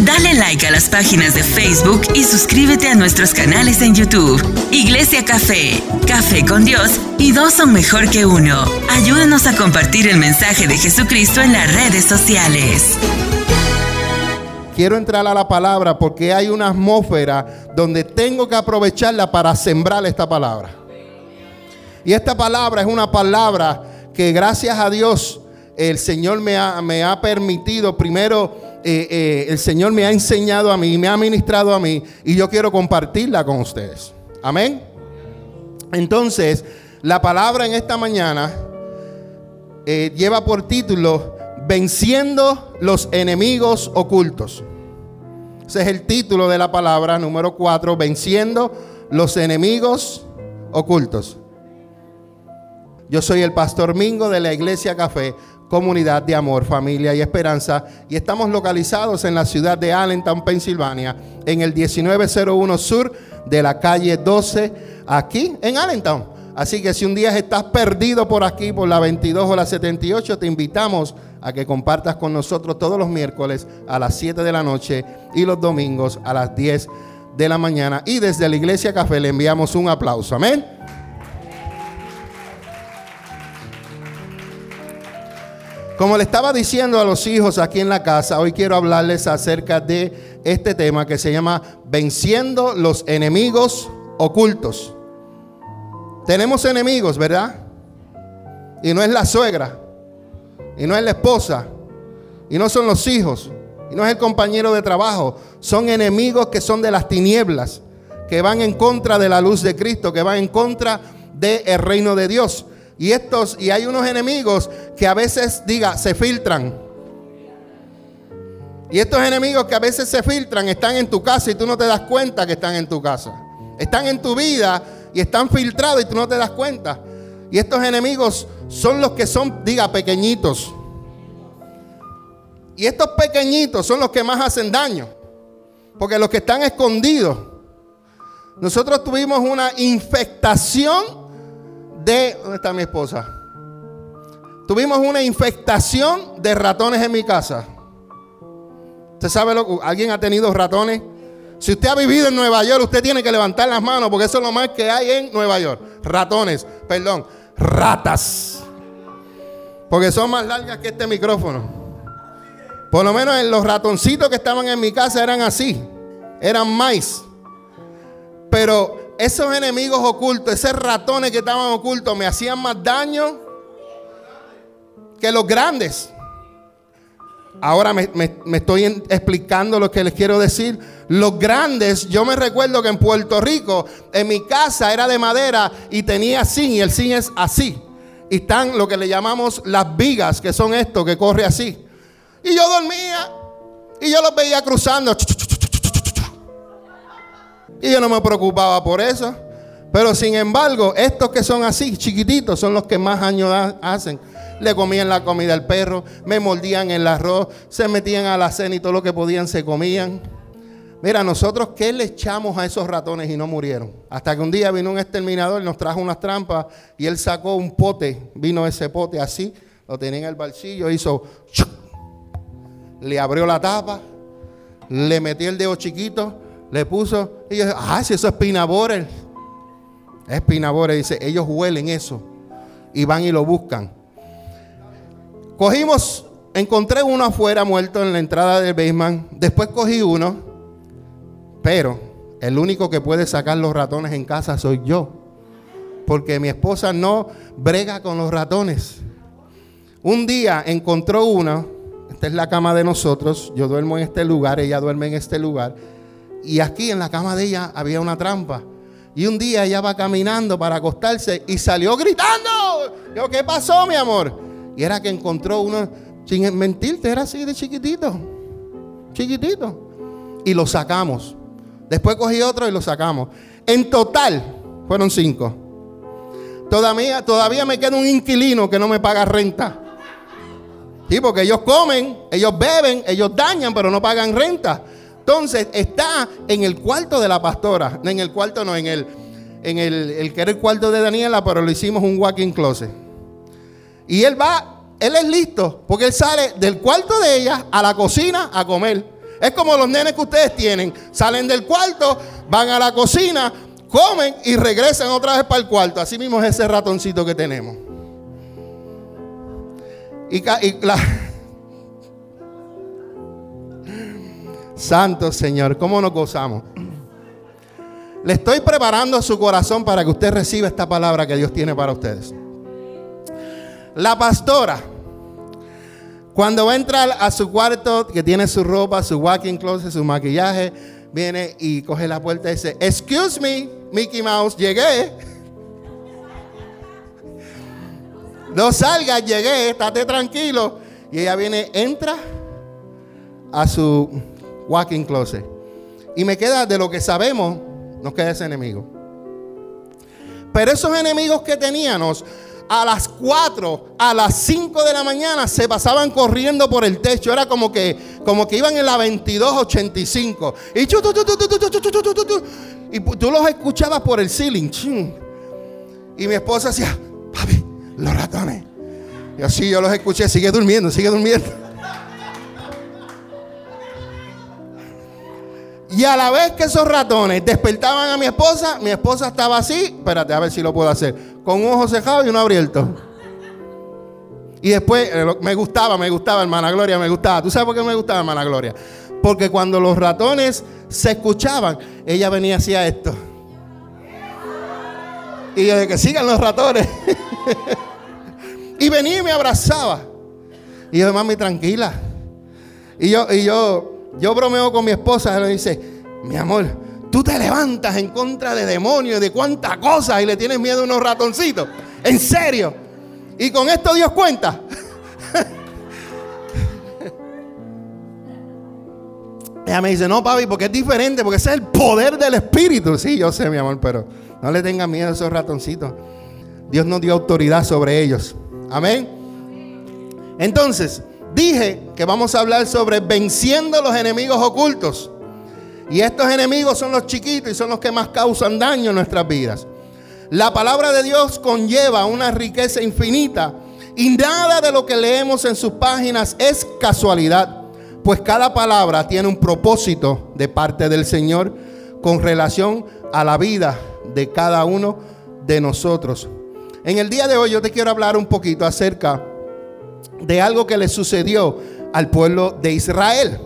Dale like a las páginas de Facebook y suscríbete a nuestros canales en YouTube. Iglesia Café, Café con Dios y dos son mejor que uno. Ayúdanos a compartir el mensaje de Jesucristo en las redes sociales. Quiero entrar a la palabra porque hay una atmósfera donde tengo que aprovecharla para sembrar esta palabra. Y esta palabra es una palabra que gracias a Dios el Señor me ha, me ha permitido primero eh, eh, el Señor me ha enseñado a mí, me ha ministrado a mí y yo quiero compartirla con ustedes. Amén. Entonces, la palabra en esta mañana eh, lleva por título Venciendo los enemigos ocultos. Ese es el título de la palabra número 4, Venciendo los enemigos ocultos. Yo soy el pastor Mingo de la Iglesia Café comunidad de amor, familia y esperanza. Y estamos localizados en la ciudad de Allentown, Pensilvania, en el 1901 sur de la calle 12, aquí en Allentown. Así que si un día estás perdido por aquí, por la 22 o la 78, te invitamos a que compartas con nosotros todos los miércoles a las 7 de la noche y los domingos a las 10 de la mañana. Y desde la Iglesia Café le enviamos un aplauso. Amén. Como le estaba diciendo a los hijos aquí en la casa, hoy quiero hablarles acerca de este tema que se llama Venciendo los enemigos ocultos. Tenemos enemigos, ¿verdad? Y no es la suegra, y no es la esposa, y no son los hijos, y no es el compañero de trabajo. Son enemigos que son de las tinieblas, que van en contra de la luz de Cristo, que van en contra del reino de Dios. Y estos, y hay unos enemigos que a veces, diga, se filtran. Y estos enemigos que a veces se filtran están en tu casa y tú no te das cuenta que están en tu casa. Están en tu vida y están filtrados y tú no te das cuenta. Y estos enemigos son los que son, diga, pequeñitos. Y estos pequeñitos son los que más hacen daño. Porque los que están escondidos. Nosotros tuvimos una infectación ¿Dónde está mi esposa? Tuvimos una infestación de ratones en mi casa. ¿Usted sabe lo que alguien ha tenido ratones? Si usted ha vivido en Nueva York, usted tiene que levantar las manos porque eso es lo más que hay en Nueva York. Ratones, perdón, ratas. Porque son más largas que este micrófono. Por lo menos los ratoncitos que estaban en mi casa eran así. Eran maíz. Pero esos enemigos ocultos, esos ratones que estaban ocultos, me hacían más daño que los grandes. Ahora me, estoy explicando lo que les quiero decir. Los grandes, yo me recuerdo que en Puerto Rico, en mi casa era de madera y tenía zinc y el zinc es así. Y están lo que le llamamos las vigas, que son esto, que corre así. Y yo dormía y yo los veía cruzando. Y yo no me preocupaba por eso. Pero sin embargo, estos que son así, chiquititos, son los que más años hacen. Le comían la comida al perro, me mordían el arroz, se metían a la cena y todo lo que podían se comían. Mira, nosotros, ¿qué le echamos a esos ratones y no murieron? Hasta que un día vino un exterminador, nos trajo unas trampas y él sacó un pote, vino ese pote así, lo tenía en el bolsillo, hizo, le abrió la tapa, le metió el dedo chiquito le puso, y yo, ah, si eso es pinaborer. Es pinaborer, dice, ellos huelen eso. Y van y lo buscan. Cogimos, encontré uno afuera muerto en la entrada del basement. Después cogí uno, pero el único que puede sacar los ratones en casa soy yo. Porque mi esposa no brega con los ratones. Un día encontró uno, esta es la cama de nosotros, yo duermo en este lugar, ella duerme en este lugar y aquí en la cama de ella había una trampa. Y un día ella va caminando para acostarse y salió gritando. Yo, ¿qué pasó, mi amor? Y era que encontró uno, sin mentirte, era así de chiquitito. Chiquitito. Y lo sacamos. Después cogí otro y lo sacamos. En total fueron cinco. Todavía, todavía me queda un inquilino que no me paga renta. Sí, porque ellos comen, ellos beben, ellos dañan, pero no pagan renta. Entonces está en el cuarto de la pastora, en el cuarto no, en el, en el, que era el cuarto de Daniela, pero lo hicimos un walking closet. Y él va, él es listo, porque él sale del cuarto de ella a la cocina a comer. Es como los nenes que ustedes tienen. Salen del cuarto, van a la cocina, comen y regresan otra vez para el cuarto. Así mismo es ese ratoncito que tenemos. Y, la... Santo Señor, ¿cómo nos gozamos? Le estoy preparando su corazón para que usted reciba esta palabra que Dios tiene para ustedes. La pastora, cuando va a entrar a su cuarto, que tiene su ropa, su walking closet, su maquillaje, viene y coge la puerta y dice, excuse me, Mickey Mouse, llegué. No salgas, llegué, estate tranquilo. Y ella viene, entra a su walking closet. Y me queda de lo que sabemos, nos queda ese enemigo. Pero esos enemigos que teníamos, a las 4, a las 5 de la mañana se pasaban corriendo por el techo. Era como que, como que iban en la 2285. Y, y tú los escuchabas por el ceiling. Y mi esposa decía, papi, los ratones. Y así yo los escuché, sigue durmiendo, sigue durmiendo. Y a la vez que esos ratones despertaban a mi esposa, mi esposa estaba así, espérate a ver si lo puedo hacer, con un ojo cerrado y uno abierto. Y después eh, me gustaba, me gustaba, hermana Gloria, me gustaba. ¿Tú sabes por qué me gustaba, hermana Gloria? Porque cuando los ratones se escuchaban, ella venía hacia esto. Y yo de que sigan los ratones. y venía y me abrazaba. Y yo, mami, tranquila. Y yo, y yo, yo bromeo con mi esposa, y le dice, mi amor, tú te levantas en contra de demonios, de cuántas cosas y le tienes miedo a unos ratoncitos. En serio. Y con esto Dios cuenta. Ella me dice, no, papi, porque es diferente, porque ese es el poder del Espíritu. Sí, yo sé, mi amor, pero no le tengan miedo a esos ratoncitos. Dios nos dio autoridad sobre ellos. Amén. Entonces, dije que vamos a hablar sobre venciendo los enemigos ocultos. Y estos enemigos son los chiquitos y son los que más causan daño en nuestras vidas. La palabra de Dios conlleva una riqueza infinita y nada de lo que leemos en sus páginas es casualidad, pues cada palabra tiene un propósito de parte del Señor con relación a la vida de cada uno de nosotros. En el día de hoy yo te quiero hablar un poquito acerca de algo que le sucedió al pueblo de Israel.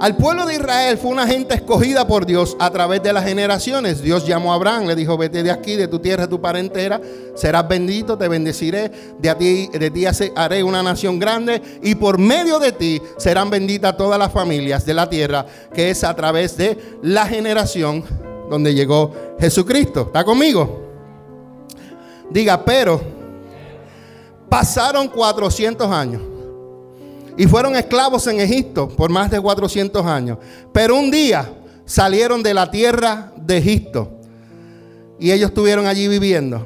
Al pueblo de Israel fue una gente escogida por Dios a través de las generaciones. Dios llamó a Abraham, le dijo, vete de aquí, de tu tierra, de tu parentela, serás bendito, te bendeciré, de, ti, de ti haré una nación grande y por medio de ti serán benditas todas las familias de la tierra, que es a través de la generación donde llegó Jesucristo. ¿Está conmigo? Diga, pero pasaron 400 años. Y fueron esclavos en Egipto por más de 400 años. Pero un día salieron de la tierra de Egipto. Y ellos estuvieron allí viviendo.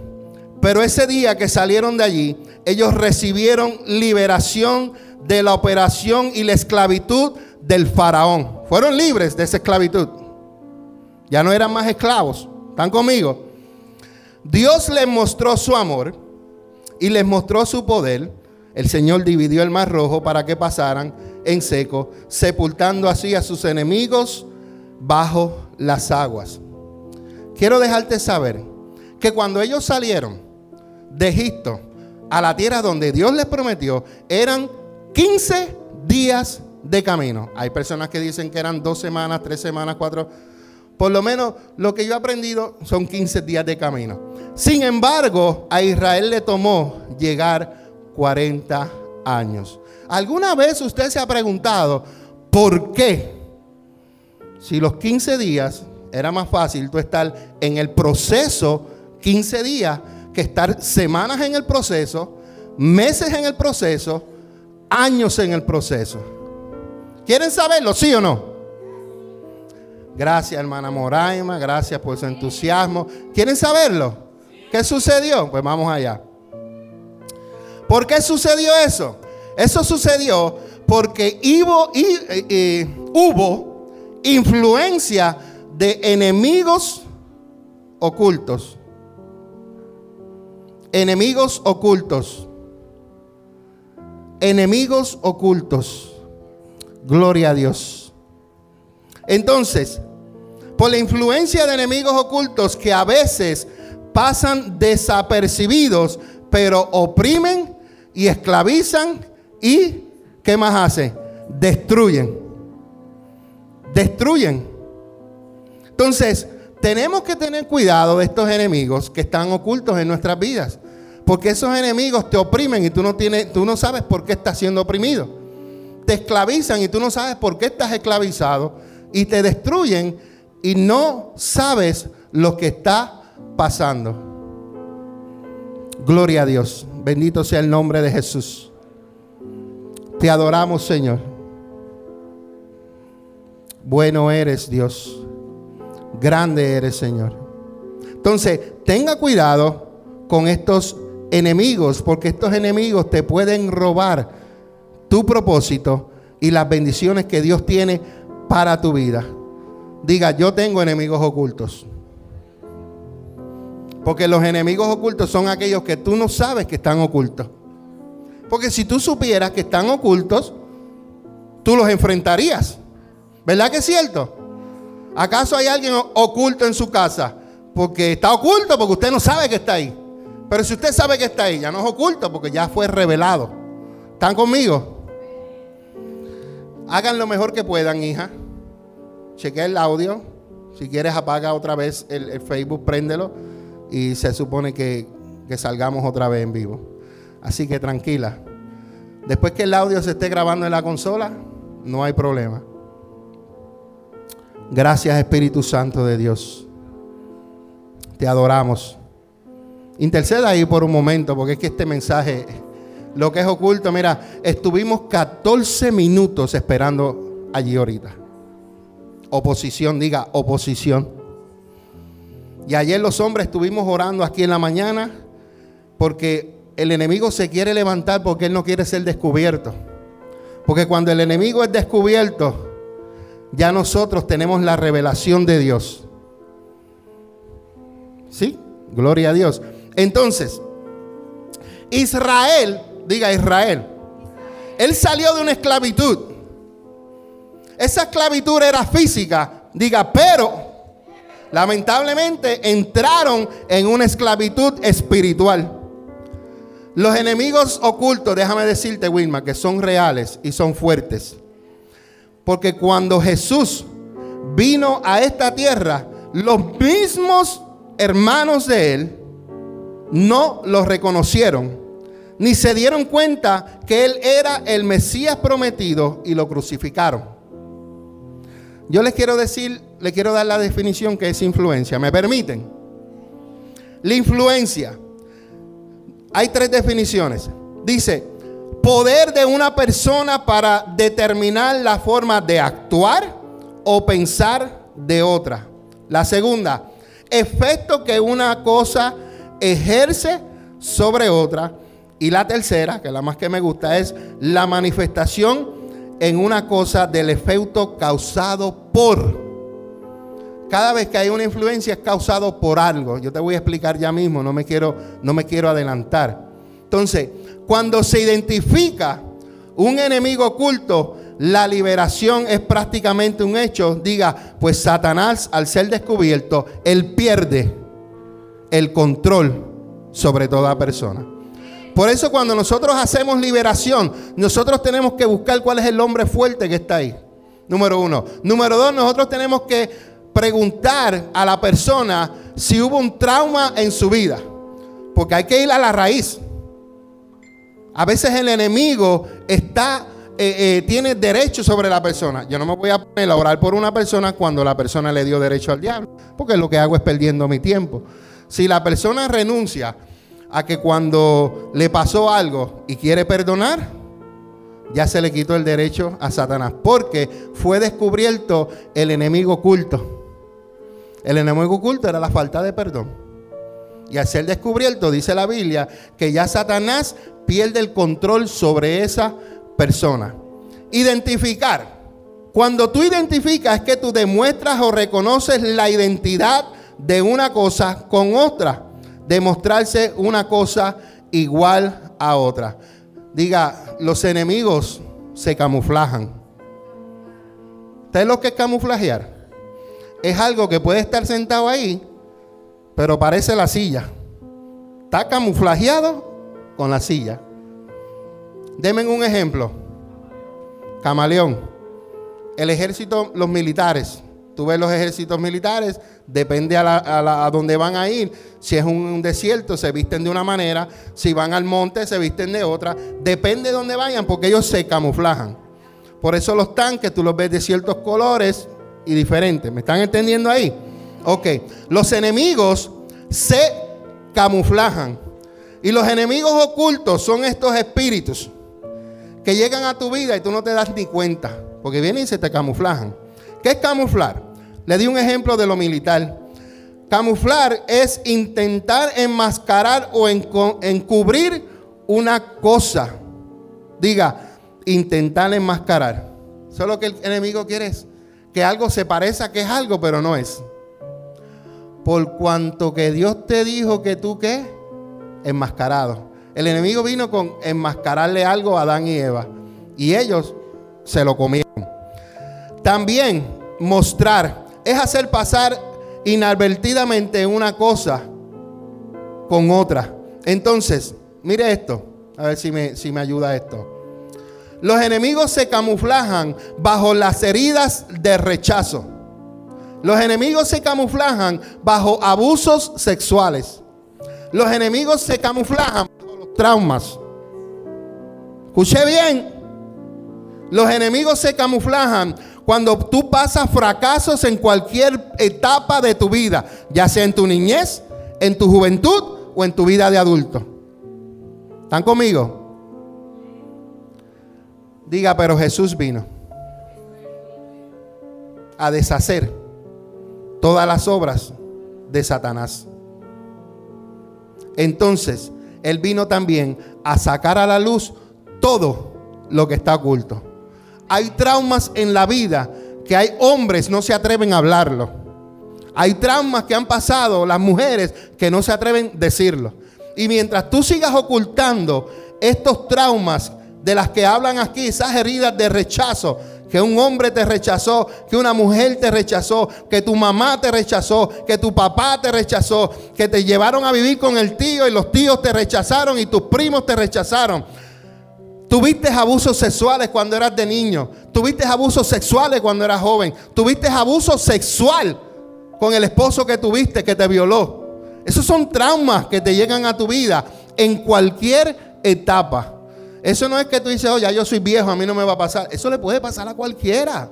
Pero ese día que salieron de allí, ellos recibieron liberación de la operación y la esclavitud del faraón. Fueron libres de esa esclavitud. Ya no eran más esclavos. ¿Están conmigo? Dios les mostró su amor y les mostró su poder el Señor dividió el mar rojo para que pasaran en seco, sepultando así a sus enemigos bajo las aguas. Quiero dejarte saber que cuando ellos salieron de Egipto a la tierra donde Dios les prometió, eran 15 días de camino. Hay personas que dicen que eran dos semanas, tres semanas, cuatro. Por lo menos lo que yo he aprendido son 15 días de camino. Sin embargo, a Israel le tomó llegar 40 años. ¿Alguna vez usted se ha preguntado por qué? Si los 15 días era más fácil tú estar en el proceso 15 días que estar semanas en el proceso, meses en el proceso, años en el proceso. ¿Quieren saberlo, sí o no? Gracias, hermana Moraima, gracias por su entusiasmo. ¿Quieren saberlo? ¿Qué sucedió? Pues vamos allá. ¿Por qué sucedió eso? Eso sucedió porque hubo, hubo influencia de enemigos ocultos. Enemigos ocultos. Enemigos ocultos. Gloria a Dios. Entonces, por la influencia de enemigos ocultos que a veces pasan desapercibidos, pero oprimen y esclavizan y, ¿qué más hacen? Destruyen. Destruyen. Entonces, tenemos que tener cuidado de estos enemigos que están ocultos en nuestras vidas. Porque esos enemigos te oprimen y tú no, tienes, tú no sabes por qué estás siendo oprimido. Te esclavizan y tú no sabes por qué estás esclavizado. Y te destruyen y no sabes lo que está pasando. Gloria a Dios. Bendito sea el nombre de Jesús. Te adoramos, Señor. Bueno eres, Dios. Grande eres, Señor. Entonces, tenga cuidado con estos enemigos, porque estos enemigos te pueden robar tu propósito y las bendiciones que Dios tiene para tu vida. Diga, yo tengo enemigos ocultos. Porque los enemigos ocultos son aquellos que tú no sabes que están ocultos. Porque si tú supieras que están ocultos, tú los enfrentarías. ¿Verdad que es cierto? ¿Acaso hay alguien oculto en su casa? Porque está oculto porque usted no sabe que está ahí. Pero si usted sabe que está ahí, ya no es oculto porque ya fue revelado. ¿Están conmigo? Hagan lo mejor que puedan, hija. Chequea el audio. Si quieres, apaga otra vez el, Facebook, préndelo. Y se supone que, que salgamos otra vez en vivo. Así que tranquila. Después que el audio se esté grabando en la consola, no hay problema. Gracias Espíritu Santo de Dios. Te adoramos. Interceda ahí por un momento, porque es que este mensaje, lo que es oculto, mira, estuvimos 14 minutos esperando allí ahorita. Oposición, diga oposición. Y ayer los hombres estuvimos orando aquí en la mañana porque el enemigo se quiere levantar porque él no quiere ser descubierto. Porque cuando el enemigo es descubierto, ya nosotros tenemos la revelación de Dios. ¿Sí? Gloria a Dios. Entonces, Israel, diga Israel, él salió de una esclavitud. Esa esclavitud era física, diga, pero lamentablemente entraron en una esclavitud espiritual. Los enemigos ocultos, déjame decirte, Wilma, que son reales y son fuertes. Porque cuando Jesús vino a esta tierra, los mismos hermanos de él no lo reconocieron, ni se dieron cuenta que él era el Mesías prometido y lo crucificaron. Yo les quiero decir, les quiero dar la definición que es influencia. ¿Me permiten? La influencia. Hay tres definiciones. Dice, poder de una persona para determinar la forma de actuar o pensar de otra. La segunda, efecto que una cosa ejerce sobre otra. Y la tercera, que es la más que me gusta, es la manifestación en una cosa del efecto causado por. Cada vez que hay una influencia es causado por algo. Yo te voy a explicar ya mismo, no me quiero, no me quiero adelantar. Entonces, cuando se identifica un enemigo oculto, la liberación es prácticamente un hecho. Diga, pues Satanás al ser descubierto, él pierde el control sobre toda persona. Por eso cuando nosotros hacemos liberación, nosotros tenemos que buscar cuál es el hombre fuerte que está ahí. Número uno. Número dos, nosotros tenemos que preguntar a la persona si hubo un trauma en su vida. Porque hay que ir a la raíz. A veces el enemigo está, eh, eh, tiene derecho sobre la persona. Yo no me voy a poner a orar por una persona cuando la persona le dio derecho al diablo, porque lo que hago es perdiendo mi tiempo. Si la persona renuncia a que cuando le pasó algo y quiere perdonar, ya se le quitó el derecho a Satanás, porque fue descubierto el enemigo oculto. El enemigo oculto era la falta de perdón. Y al ser descubierto, dice la Biblia, que ya Satanás pierde el control sobre esa persona. Identificar. Cuando tú identificas es que tú demuestras o reconoces la identidad de una cosa con otra. Demostrarse una cosa igual a otra. Diga, los enemigos se camuflajan. ¿Ustedes lo que es camuflajear? Es algo que puede estar sentado ahí, pero parece la silla. Está camuflajeado con la silla. Denme un ejemplo. Camaleón. El ejército, los militares. Tú ves los ejércitos militares, depende a, a, dónde van a ir. Si es un, desierto, se visten de una manera. Si van al monte, se visten de otra. Depende de dónde vayan, porque ellos se camuflajan. Por eso los tanques, tú los ves de ciertos colores y diferentes. ¿Me están entendiendo ahí? Ok. Los enemigos se camuflajan. Y los enemigos ocultos son estos espíritus que llegan a tu vida y tú no te das ni cuenta. Porque vienen y se te camuflajan. ¿Qué es camuflar? Le di un ejemplo de lo militar. Camuflar es intentar enmascarar o encubrir una cosa. Diga, intentar enmascarar. Eso es lo que el enemigo quiere es que algo se parezca que es algo, pero no es. Por cuanto que Dios te dijo que tú qué? Enmascarado. El enemigo vino con enmascararle algo a Adán y Eva. Y ellos se lo comieron. También mostrar es hacer pasar inadvertidamente una cosa con otra. Entonces, mire esto, a ver si me, si me ayuda esto. Los enemigos se camuflajan bajo las heridas de rechazo. Los enemigos se camuflajan bajo abusos sexuales. Los enemigos se camuflajan bajo los traumas. Escuché bien. Los enemigos se camuflajan cuando tú pasas fracasos en cualquier etapa de tu vida, ya sea en tu niñez, en tu juventud o en tu vida de adulto. ¿Están conmigo? Diga, pero Jesús vino a deshacer todas las obras de Satanás. Entonces, Él vino también a sacar a la luz todo lo que está oculto. Hay traumas en la vida que hay hombres no se atreven a hablarlo. Hay traumas que han pasado las mujeres que no se atreven a decirlo. Y mientras tú sigas ocultando estos traumas de las que hablan aquí, esas heridas de rechazo, que un hombre te rechazó, que una mujer te rechazó, que tu mamá te rechazó, que tu papá te rechazó, que te llevaron a vivir con el tío y los tíos te rechazaron y tus primos te rechazaron. Tuviste abusos sexuales cuando eras de niño. Tuviste abusos sexuales cuando eras joven. Tuviste abuso sexual con el esposo que tuviste que te violó. Esos son traumas que te llegan a tu vida en cualquier etapa. Eso no es que tú dices, oye, yo soy viejo, a mí no me va a pasar. Eso le puede pasar a cualquiera.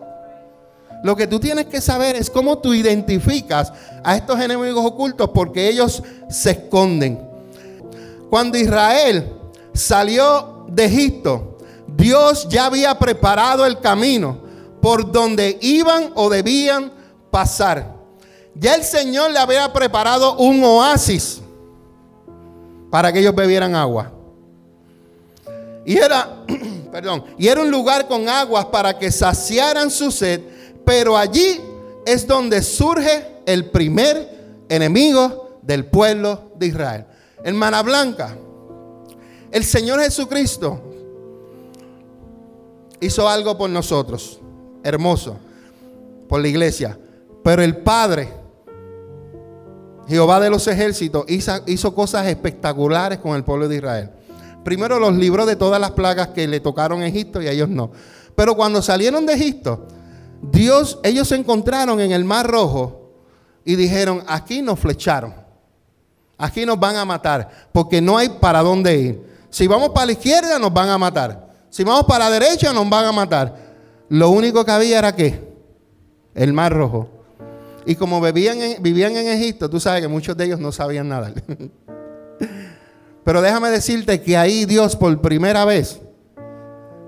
Lo que tú tienes que saber es cómo tú identificas a estos enemigos ocultos porque ellos se esconden. Cuando Israel salió de Egipto, Dios ya había preparado el camino por donde iban o debían pasar. Ya el Señor le había preparado un oasis para que ellos bebieran agua. Y era, perdón, y era un lugar con aguas para que saciaran su sed, pero allí es donde surge el primer enemigo del pueblo de Israel. Hermana Blanca, el Señor Jesucristo hizo algo por nosotros, hermoso, por la iglesia. Pero el Padre, Jehová de los ejércitos, hizo, cosas espectaculares con el pueblo de Israel. Primero los libró de todas las plagas que le tocaron a Egipto y a ellos no. Pero cuando salieron de Egipto, Dios, ellos se encontraron en el Mar Rojo y dijeron, aquí nos flecharon, aquí nos van a matar, porque no hay para dónde ir. Si vamos para la izquierda nos van a matar. Si vamos para la derecha nos van a matar. Lo único que había era qué? El mar rojo. Y como vivían en, Egipto, tú sabes que muchos de ellos no sabían nadar. Pero déjame decirte que ahí Dios por primera vez,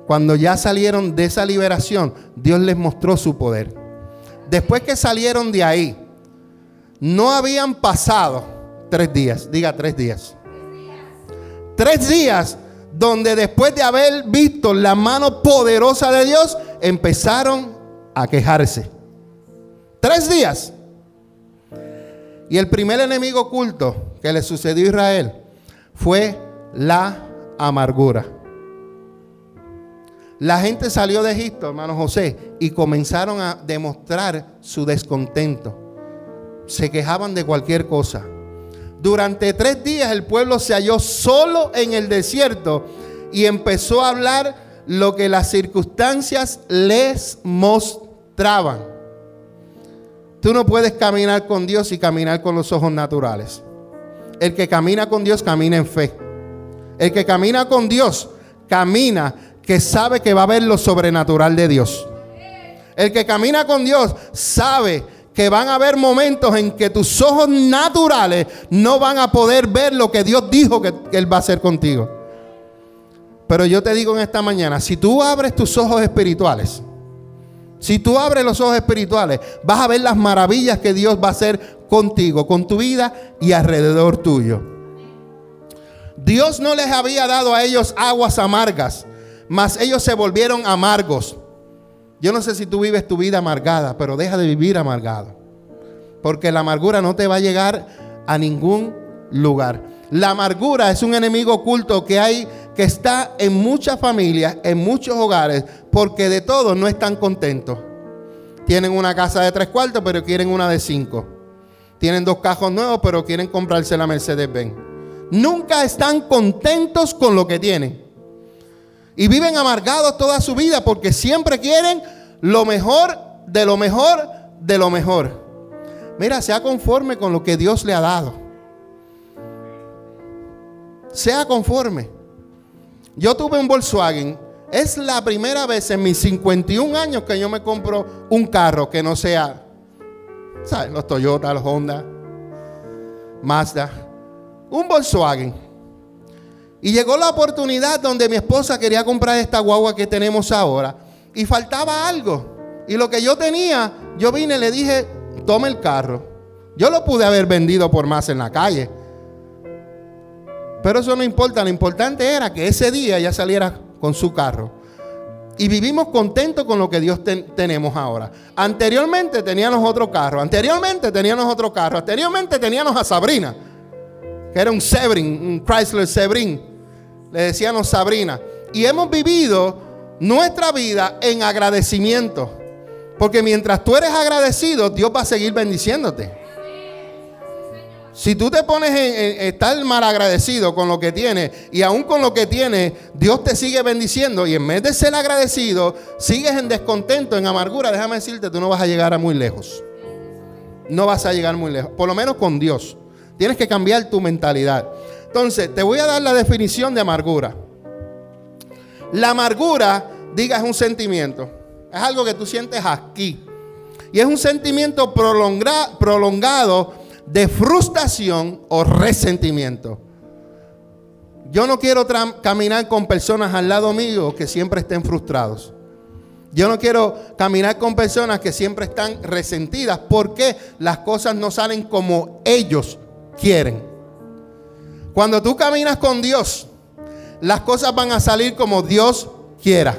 cuando ya salieron de esa liberación, Dios les mostró su poder. Después que salieron de ahí, no habían pasado tres días, diga tres días. Tres días donde después de haber visto la mano poderosa de Dios, empezaron a quejarse. Tres días. Y el primer enemigo oculto que le sucedió a Israel fue la amargura. La gente salió de Egipto, hermano José, y comenzaron a demostrar su descontento. Se quejaban de cualquier cosa. Durante tres días el pueblo se halló solo en el desierto y empezó a hablar lo que las circunstancias les mostraban. Tú no puedes caminar con Dios y caminar con los ojos naturales. El que camina con Dios camina en fe. El que camina con Dios camina que sabe que va a ver lo sobrenatural de Dios. El que camina con Dios sabe que van a haber momentos en que tus ojos naturales no van a poder ver lo que Dios dijo que, Él va a hacer contigo. Pero yo te digo en esta mañana, si tú abres tus ojos espirituales, si tú abres los ojos espirituales, vas a ver las maravillas que Dios va a hacer contigo, con tu vida y alrededor tuyo. Dios no les había dado a ellos aguas amargas, mas ellos se volvieron amargos. Yo no sé si tú vives tu vida amargada, pero deja de vivir amargado. Porque la amargura no te va a llegar a ningún lugar. La amargura es un enemigo oculto que hay que está en muchas familias, en muchos hogares, porque de todos no están contentos. Tienen una casa de tres cuartos, pero quieren una de cinco. Tienen dos cajos nuevos, pero quieren comprarse la Mercedes-Benz. Nunca están contentos con lo que tienen. Y viven amargados toda su vida porque siempre quieren lo mejor de lo mejor de lo mejor. Mira, sea conforme con lo que Dios le ha dado. Sea conforme. Yo tuve un Volkswagen. Es la primera vez en mis 51 años que yo me compro un carro que no sea, ¿sabes? Los Toyota, los Honda, Mazda. Un Volkswagen. Y llegó la oportunidad donde mi esposa quería comprar esta guagua que tenemos ahora. Y faltaba algo. Y lo que yo tenía, yo vine y le dije, tome el carro. Yo lo pude haber vendido por más en la calle. Pero eso no importa, lo importante era que ese día ella saliera con su carro. Y vivimos contentos con lo que Dios tenemos ahora. Anteriormente teníamos otro carro, anteriormente teníamos otro carro, anteriormente teníamos a Sabrina, que era un Sebring, un Chrysler Sebring. Le decíamos Sabrina. Y hemos vivido nuestra vida en agradecimiento. Porque mientras tú eres agradecido, Dios va a seguir bendiciéndote. Si tú te pones en, estar mal agradecido con lo que tienes y aún con lo que tienes, Dios te sigue bendiciendo y en vez de ser agradecido, sigues en descontento, en amargura, déjame decirte, tú no vas a llegar a muy lejos. No vas a llegar muy lejos, por lo menos con Dios. Tienes que cambiar tu mentalidad. Entonces, te voy a dar la definición de amargura. La amargura, diga, es un sentimiento. Es algo que tú sientes aquí. Y es un sentimiento prolongado de frustración o resentimiento. Yo no quiero caminar con personas al lado mío que siempre estén frustrados. Yo no quiero caminar con personas que siempre están resentidas porque las cosas no salen como ellos quieren. Cuando tú caminas con Dios, las cosas van a salir como Dios quiera.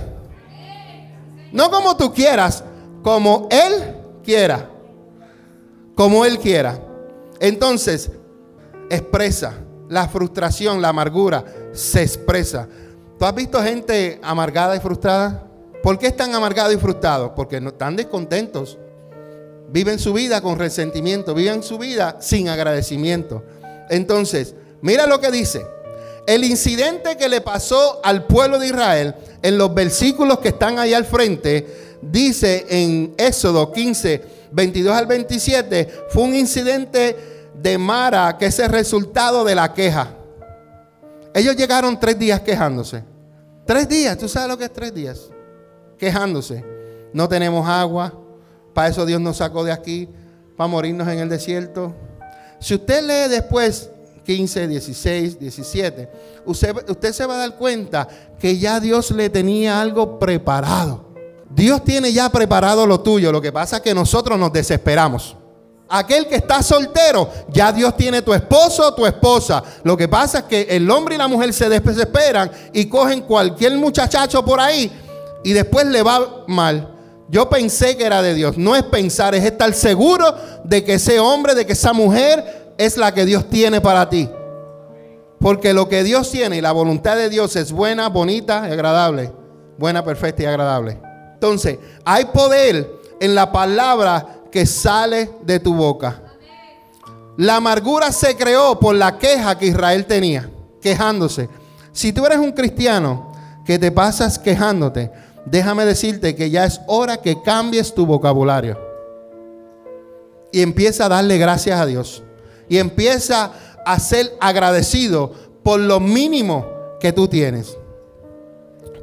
No como tú quieras, como Él quiera. Como Él quiera. Entonces, expresa la frustración, la amargura, se expresa. ¿Tú has visto gente amargada y frustrada? ¿Por qué están amargados y frustrados? Porque no están descontentos. Viven su vida con resentimiento, viven su vida sin agradecimiento. Entonces, mira lo que dice. El incidente que le pasó al pueblo de Israel en los versículos que están ahí al frente, dice en Éxodo 15, 22 al 27, fue un incidente de Mara que es el resultado de la queja. Ellos llegaron tres días quejándose. Tres días, ¿tú sabes lo que es tres días? Quejándose. No tenemos agua, para eso Dios nos sacó de aquí, para morirnos en el desierto. Si usted lee después 15, 16, 17, usted, usted se va a dar cuenta que ya Dios le tenía algo preparado. Dios tiene ya preparado lo tuyo. Lo que pasa es que nosotros nos desesperamos. Aquel que está soltero, ya Dios tiene tu esposo o tu esposa. Lo que pasa es que el hombre y la mujer se desesperan y cogen cualquier muchachacho por ahí y después le va mal. Yo pensé que era de Dios. No es pensar, es estar seguro de que ese hombre, de que esa mujer es la que Dios tiene para ti. Porque lo que Dios tiene y la voluntad de Dios es buena, bonita y agradable. buena, perfecta y agradable. Entonces, hay poder en la palabra que sale de tu boca. La amargura se creó por la queja que Israel tenía, quejándose. Si tú eres un cristiano que te pasas quejándote, déjame decirte que ya es hora que cambies tu vocabulario. Y empieza a darle gracias a Dios. Y empieza a ser agradecido por lo mínimo que tú tienes.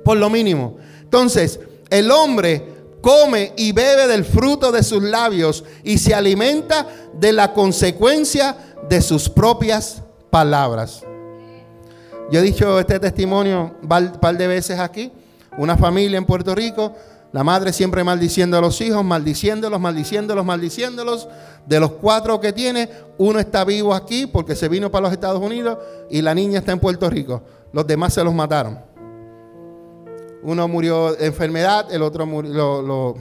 Por lo mínimo. Entonces, el hombre come y bebe del fruto de sus labios y se alimenta de la consecuencia de sus propias palabras. Yo he dicho este testimonio un par de veces aquí. Una familia en Puerto Rico, la madre siempre maldiciendo a los hijos, maldiciéndolos, maldiciéndolos, maldiciéndolos. De los cuatro que tiene, uno está vivo aquí porque se vino para los Estados Unidos y la niña está en Puerto Rico. Los demás se los mataron. Uno murió de enfermedad, el otro lo,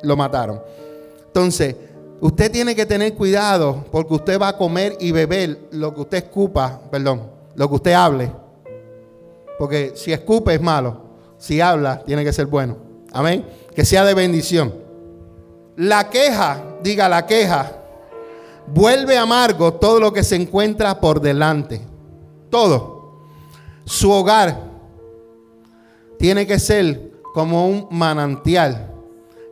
lo mataron. Entonces, usted tiene que tener cuidado porque usted va a comer y beber lo que usted escupa, perdón, lo que usted hable. Porque si escupe es malo, si habla tiene que ser bueno. Amén. Que sea de bendición. La queja, diga la queja, vuelve amargo todo lo que se encuentra por delante. Todo. Su hogar tiene que ser como un manantial,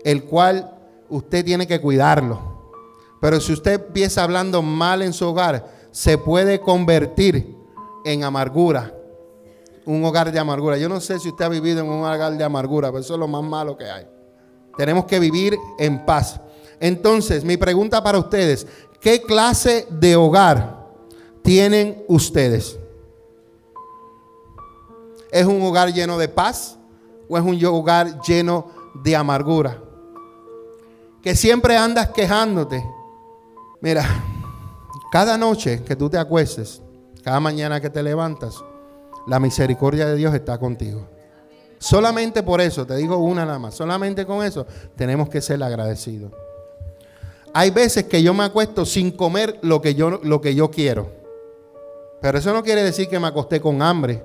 el cual usted tiene que cuidarlo. Pero si usted empieza hablando mal en su hogar, se puede convertir en amargura. Un hogar de amargura. Yo no sé si usted ha vivido en un hogar de amargura, pero eso es lo más malo que hay. Tenemos que vivir en paz. Entonces, mi pregunta para ustedes, ¿qué clase de hogar tienen ustedes? ¿Es un hogar lleno de paz o es un hogar lleno de amargura? Que siempre andas quejándote. Mira, cada noche que tú te acuestes, cada mañana que te levantas, la misericordia de Dios está contigo. Solamente por eso, te digo una nada más, solamente con eso tenemos que ser agradecidos. Hay veces que yo me acuesto sin comer lo que yo, lo que yo quiero. Pero eso no quiere decir que me acosté con hambre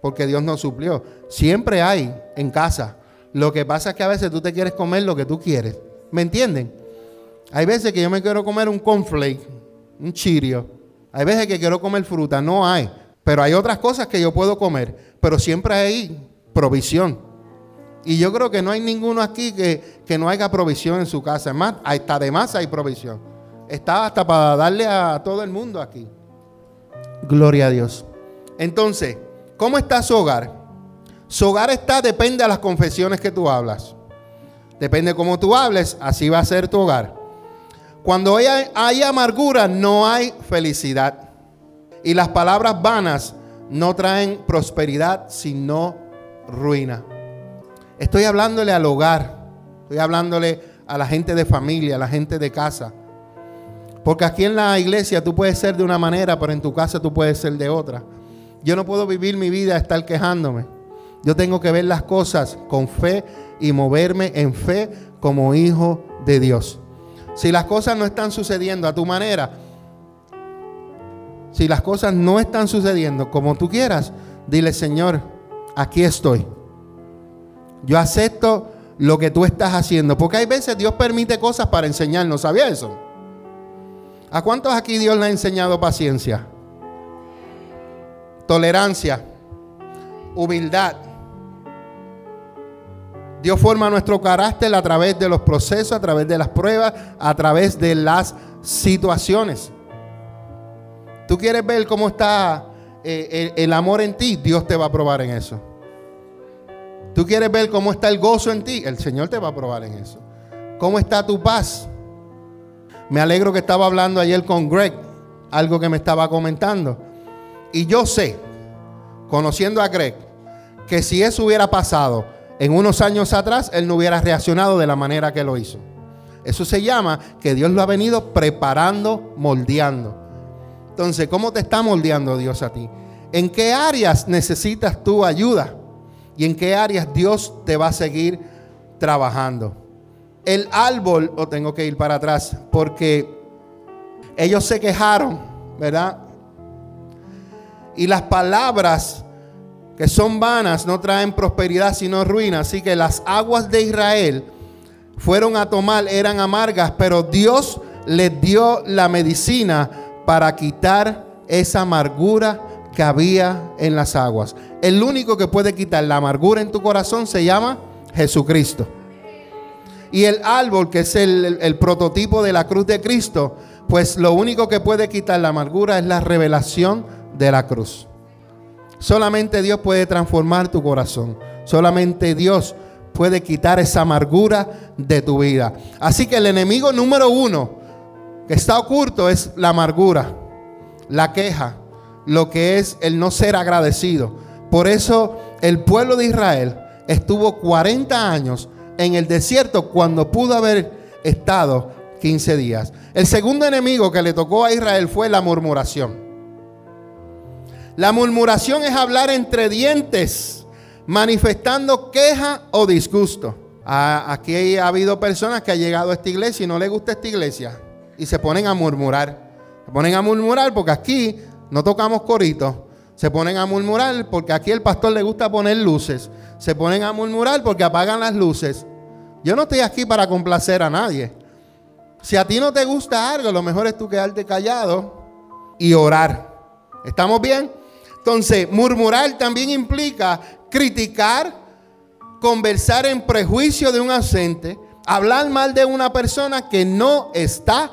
porque Dios nos suplió. Siempre hay en casa. Lo que pasa es que a veces tú te quieres comer lo que tú quieres. ¿Me entienden? Hay veces que yo me quiero comer un cornflake, un chirio. Hay veces que quiero comer fruta. No hay. Pero hay otras cosas que yo puedo comer. Pero siempre hay provisión. Y yo creo que no hay ninguno aquí que, que no haya provisión en su casa. Es más, hasta además hay provisión. Está hasta para darle a todo el mundo aquí. Gloria a Dios. Entonces, ¿Cómo está su hogar? Su hogar está, depende de las confesiones que tú hablas. Depende de cómo tú hables, así va a ser tu hogar. Cuando hay amargura, no hay felicidad. Y las palabras vanas no traen prosperidad, sino ruina. Estoy hablándole al hogar. Estoy hablándole a la gente de familia, a la gente de casa. Porque aquí en la iglesia tú puedes ser de una manera, pero en tu casa tú puedes ser de otra. Yo no puedo vivir mi vida estar quejándome. Yo tengo que ver las cosas con fe y moverme en fe como hijo de Dios. Si las cosas no están sucediendo a tu manera, si las cosas no están sucediendo como tú quieras, dile, Señor, aquí estoy. Yo acepto lo que tú estás haciendo. Porque hay veces Dios permite cosas para enseñarnos. ¿Sabía eso? ¿A cuántos aquí Dios le ha enseñado paciencia? tolerancia, humildad. Dios forma nuestro carácter a través de los procesos, a través de las pruebas, a través de las situaciones. Tú quieres ver cómo está eh, el, el amor en ti, Dios te va a probar en eso. Tú quieres ver cómo está el gozo en ti, el Señor te va a probar en eso. ¿Cómo está tu paz? Me alegro que estaba hablando ayer con Greg, algo que me estaba comentando. Y yo sé, conociendo a Greg, que si eso hubiera pasado en unos años atrás, él no hubiera reaccionado de la manera que lo hizo. Eso se llama que Dios lo ha venido preparando, moldeando. Entonces, ¿cómo te está moldeando Dios a ti? ¿En qué áreas necesitas tu ayuda? ¿Y en qué áreas Dios te va a seguir trabajando? El árbol, o tengo que ir para atrás, porque ellos se quejaron, ¿verdad? Y las palabras que son vanas, no traen prosperidad sino ruina. Así que las aguas de Israel fueron a tomar, eran amargas, pero Dios les dio la medicina para quitar esa amargura que había en las aguas. El único que puede quitar la amargura en tu corazón se llama Jesucristo. Y el árbol, que es el, prototipo de la cruz de Cristo, pues lo único que puede quitar la amargura es la revelación de la cruz. Solamente Dios puede transformar tu corazón. Solamente Dios puede quitar esa amargura de tu vida. Así que el enemigo número uno que está oculto es la amargura, la queja, lo que es el no ser agradecido. Por eso el pueblo de Israel estuvo 40 años en el desierto cuando pudo haber estado 15 días. El segundo enemigo que le tocó a Israel fue la murmuración. La murmuración es hablar entre dientes, manifestando queja o disgusto. Ah, aquí ha habido personas que han llegado a esta iglesia y no les gusta esta iglesia y se ponen a murmurar. Se ponen a murmurar porque aquí no tocamos coritos. Se ponen a murmurar porque aquí el pastor le gusta poner luces. Se ponen a murmurar porque apagan las luces. Yo no estoy aquí para complacer a nadie. Si a ti no te gusta algo, lo mejor es tú quedarte callado y orar. ¿Estamos bien? Entonces, murmurar también implica criticar, conversar en prejuicio de un ausente, hablar mal de una persona que no está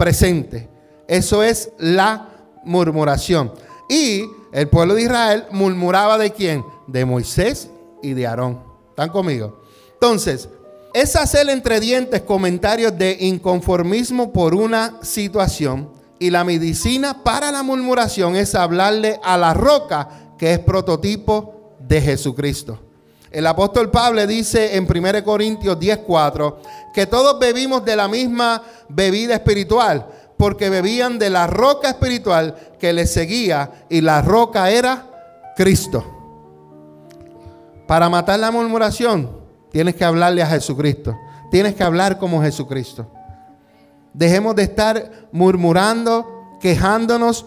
presente. Eso es la murmuración. Y el pueblo de Israel murmuraba de quién? De Moisés y de Aarón. ¿Están conmigo? Entonces, es hacer entre dientes comentarios de inconformismo por una situación y la medicina para la murmuración es hablarle a la roca que es prototipo de Jesucristo. El apóstol Pablo dice en 1 Corintios 10:4 que todos bebimos de la misma bebida espiritual, porque bebían de la roca espiritual que les seguía y la roca era Cristo. Para matar la murmuración, tienes que hablarle a Jesucristo. Tienes que hablar como Jesucristo. Dejemos de estar murmurando, quejándonos,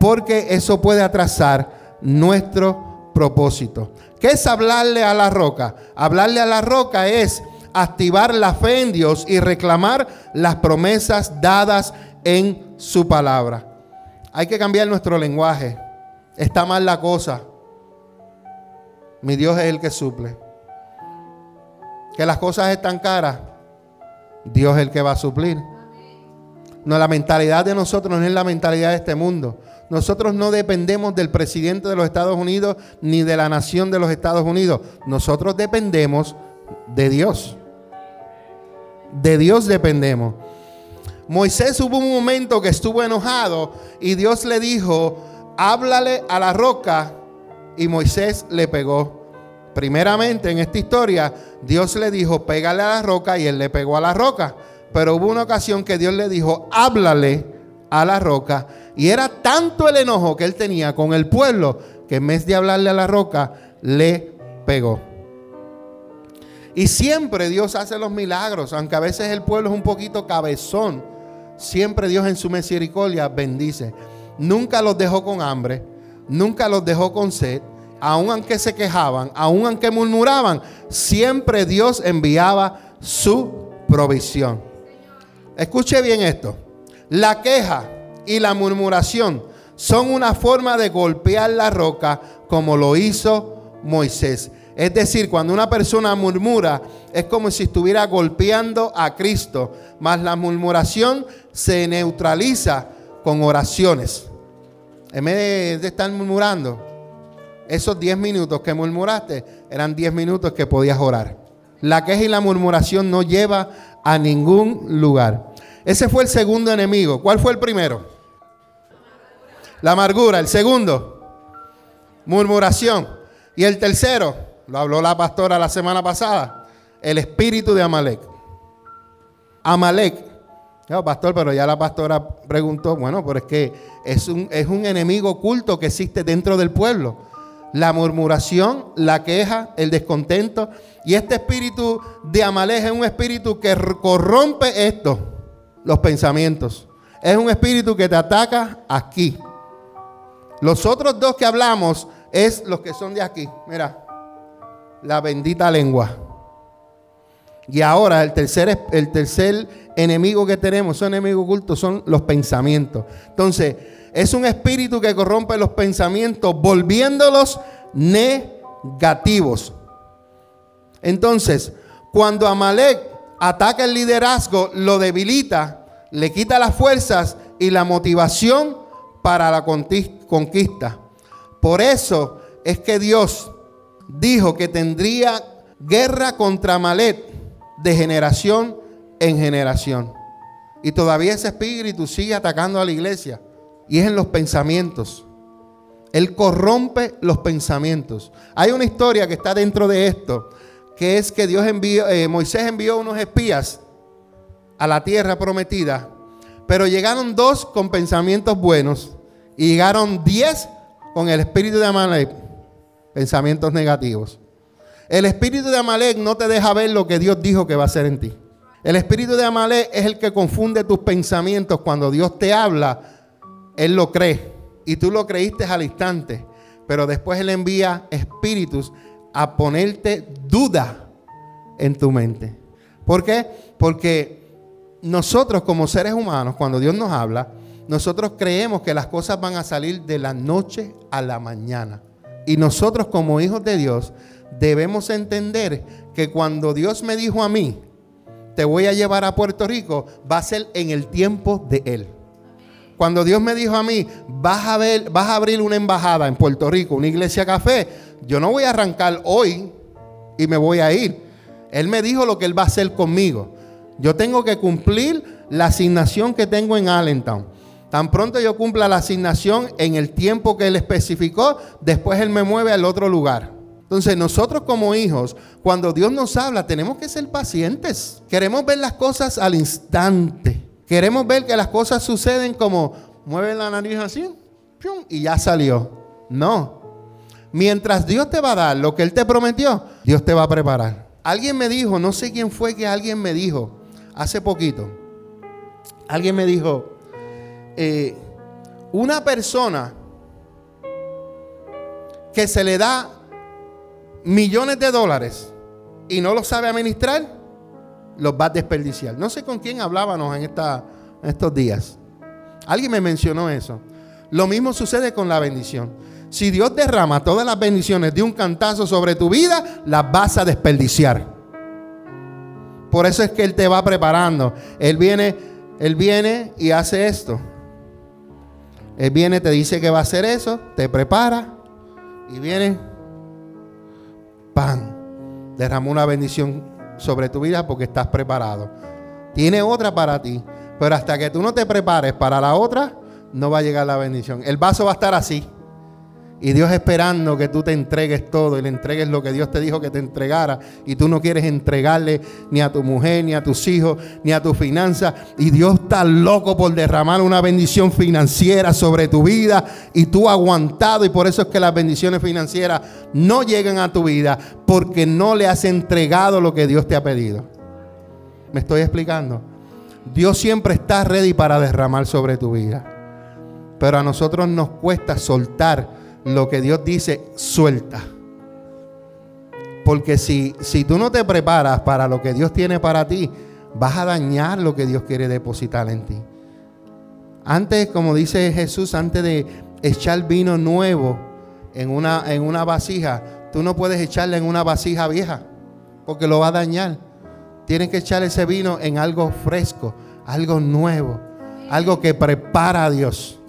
porque eso puede atrasar nuestro propósito. ¿Qué es hablarle a la roca? Hablarle a la roca es activar la fe en Dios y reclamar las promesas dadas en su palabra. Hay que cambiar nuestro lenguaje. Está mal la cosa. Mi Dios es el que suple. Que las cosas están caras. Dios es el que va a suplir. No, la mentalidad de nosotros no es la mentalidad de este mundo. Nosotros no dependemos del presidente de los Estados Unidos ni de la nación de los Estados Unidos. Nosotros dependemos de Dios. De Dios dependemos. Moisés hubo un momento que estuvo enojado y Dios le dijo, háblale a la roca y Moisés le pegó. Primeramente en esta historia, Dios le dijo, pégale a la roca y él le pegó a la roca. Pero hubo una ocasión que Dios le dijo, háblale a la roca. Y era tanto el enojo que él tenía con el pueblo que en vez de hablarle a la roca, le pegó. Y siempre Dios hace los milagros, aunque a veces el pueblo es un poquito cabezón. Siempre Dios en su misericordia bendice. Nunca los dejó con hambre, nunca los dejó con sed, aun aunque se quejaban, aun aunque murmuraban, siempre Dios enviaba su provisión. Escuche bien esto. La queja y la murmuración son una forma de golpear la roca como lo hizo Moisés. Es decir, cuando una persona murmura es como si estuviera golpeando a Cristo, mas la murmuración se neutraliza con oraciones. En vez de estar murmurando, esos 10 minutos que murmuraste eran 10 minutos que podías orar. La queja y la murmuración no lleva a ningún lugar. Ese fue el segundo enemigo. ¿Cuál fue el primero? La amargura. El segundo, murmuración. Y el tercero, lo habló la pastora la semana pasada, el espíritu de Amalek. Amalek. Pastor, pero ya la pastora preguntó, bueno, pero es que es un, es un enemigo oculto que existe dentro del pueblo. La murmuración, la queja, el descontento. Y este espíritu de Amalek es un espíritu que corrompe esto, los pensamientos. Es un espíritu que te ataca aquí. Los otros dos que hablamos es los que son de aquí. Mira, la bendita lengua. Y ahora el tercer, el tercer enemigo que tenemos, son enemigos ocultos, son los pensamientos. Entonces, es un espíritu que corrompe los pensamientos, volviéndolos negativos. Entonces, cuando Amalek ataca el liderazgo, lo debilita, le quita las fuerzas y la motivación para la conquista. Por eso es que Dios dijo que tendría guerra contra Amalek de generación en generación. Y todavía ese espíritu sigue atacando a la iglesia. Y es en los pensamientos. Él corrompe los pensamientos. Hay una historia que está dentro de esto, que es que Dios envió, eh, Moisés envió unos espías a la tierra prometida, pero llegaron dos con pensamientos buenos y llegaron diez con el espíritu de Amalek, pensamientos negativos. El espíritu de Amalek no te deja ver lo que Dios dijo que va a hacer en ti. El espíritu de Amalek es el que confunde tus pensamientos. Cuando Dios te habla, Él lo cree. Y tú lo creíste al instante. Pero después Él envía espíritus a ponerte duda en tu mente. ¿Por qué? Porque nosotros como seres humanos, cuando Dios nos habla, nosotros creemos que las cosas van a salir de la noche a la mañana. Y nosotros como hijos de Dios debemos entender que cuando Dios me dijo a mí, te voy a llevar a Puerto Rico, va a ser en el tiempo de Él. Cuando Dios me dijo a mí, vas a, ver, vas a abrir una embajada en Puerto Rico, una iglesia café, yo no voy a arrancar hoy y me voy a ir. Él me dijo lo que Él va a hacer conmigo. Yo tengo que cumplir la asignación que tengo en Allentown. Tan pronto yo cumpla la asignación en el tiempo que Él especificó, después Él me mueve al otro lugar. Entonces nosotros como hijos, cuando Dios nos habla, tenemos que ser pacientes. Queremos ver las cosas al instante. Queremos ver que las cosas suceden como mueve la nariz así y ya salió. No. Mientras Dios te va a dar lo que Él te prometió, Dios te va a preparar. Alguien me dijo, no sé quién fue que alguien me dijo hace poquito. Alguien me dijo, eh, una persona que se le da millones de dólares y no lo sabe administrar, los va a desperdiciar. No sé con quién hablábamos en, en estos días. Alguien me mencionó eso. Lo mismo sucede con la bendición. Si Dios derrama todas las bendiciones de un cantazo sobre tu vida, las vas a desperdiciar. Por eso es que Él te va preparando. Él viene, Él viene y hace esto. Él viene, te dice que va a hacer eso, te prepara y viene pan, derramó una bendición sobre tu vida porque estás preparado. Tiene otra para ti, pero hasta que tú no te prepares para la otra, no va a llegar la bendición. El vaso va a estar así. Y Dios esperando que tú te entregues todo y le entregues lo que Dios te dijo que te entregara. Y tú no quieres entregarle ni a tu mujer, ni a tus hijos, ni a tu finanzas. Y Dios está loco por derramar una bendición financiera sobre tu vida. Y tú aguantado. Y por eso es que las bendiciones financieras no llegan a tu vida. Porque no le has entregado lo que Dios te ha pedido. ¿Me estoy explicando? Dios siempre está ready para derramar sobre tu vida. Pero a nosotros nos cuesta soltar lo que Dios dice, suelta. Porque si, si tú no te preparas para lo que Dios tiene para ti, vas a dañar lo que Dios quiere depositar en ti. Antes, como dice Jesús, antes de echar vino nuevo en una, en una vasija, tú no puedes echarle en una vasija vieja, porque lo va a dañar. Tienes que echar ese vino en algo fresco, algo nuevo, algo que prepara a Dios.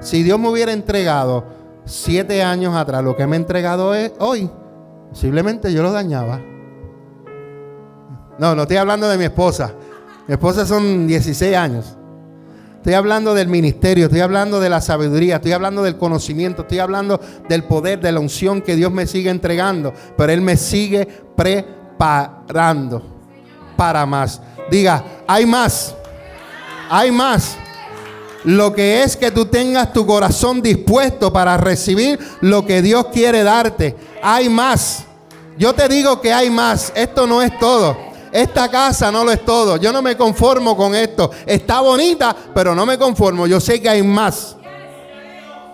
Si Dios me hubiera entregado siete años atrás, lo que me ha entregado hoy, posiblemente yo lo dañaba. No, no estoy hablando de mi esposa. Mi esposa son 16 años. Estoy hablando del ministerio, estoy hablando de la sabiduría, estoy hablando del conocimiento, estoy hablando del poder, de la unción que Dios me sigue entregando. Pero Él me sigue preparando para más. Diga, hay más. Hay más. Lo que es que tú tengas tu corazón dispuesto para recibir lo que Dios quiere darte. Hay más. Yo te digo que hay más. Esto no es todo. Esta casa no lo es todo. Yo no me conformo con esto. Está bonita, pero no me conformo. Yo sé que hay más.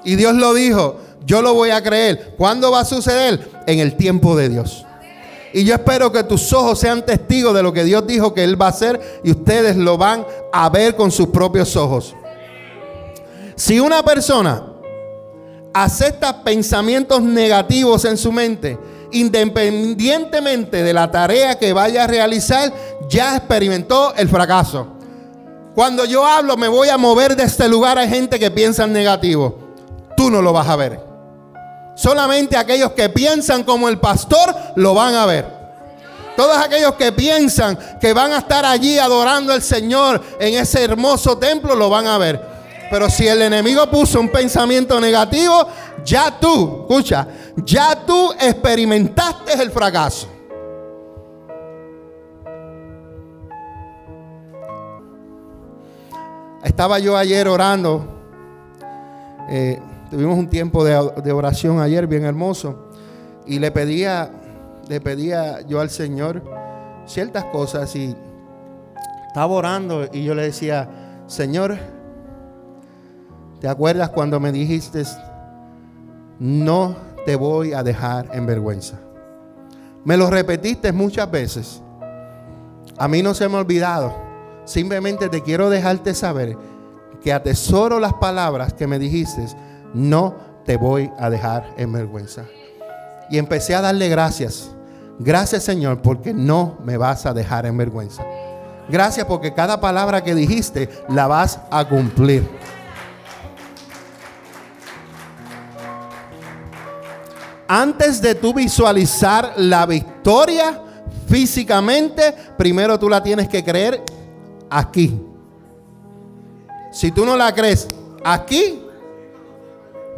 Y Dios lo dijo. Yo lo voy a creer. ¿Cuándo va a suceder? En el tiempo de Dios. Y yo espero que tus ojos sean testigos de lo que Dios dijo que Él va a hacer y ustedes lo van a ver con sus propios ojos. Si una persona acepta pensamientos negativos en su mente, independientemente de la tarea que vaya a realizar, ya experimentó el fracaso. Cuando yo hablo, me voy a mover de este lugar. Hay gente que piensa en negativo. Tú no lo vas a ver. Solamente aquellos que piensan como el pastor lo van a ver. Todos aquellos que piensan que van a estar allí adorando al Señor en ese hermoso templo lo van a ver. Pero si el enemigo puso un pensamiento negativo, ya tú, escucha, ya tú experimentaste el fracaso. Estaba yo ayer orando. Eh, Tuvimos un tiempo de, oración ayer bien hermoso y le pedía, le pedía yo al Señor ciertas cosas y estaba orando y yo le decía, Señor, ¿te acuerdas cuando me dijiste, no te voy a dejar en vergüenza? Me lo repetiste muchas veces. A mí no se me ha olvidado. Simplemente te quiero dejarte saber que atesoro las palabras que me dijiste no te voy a dejar en vergüenza. Y empecé a darle gracias. Gracias Señor porque no me vas a dejar en vergüenza. Gracias porque cada palabra que dijiste la vas a cumplir. Antes de tú visualizar la victoria físicamente, primero tú la tienes que creer aquí. Si tú no la crees aquí,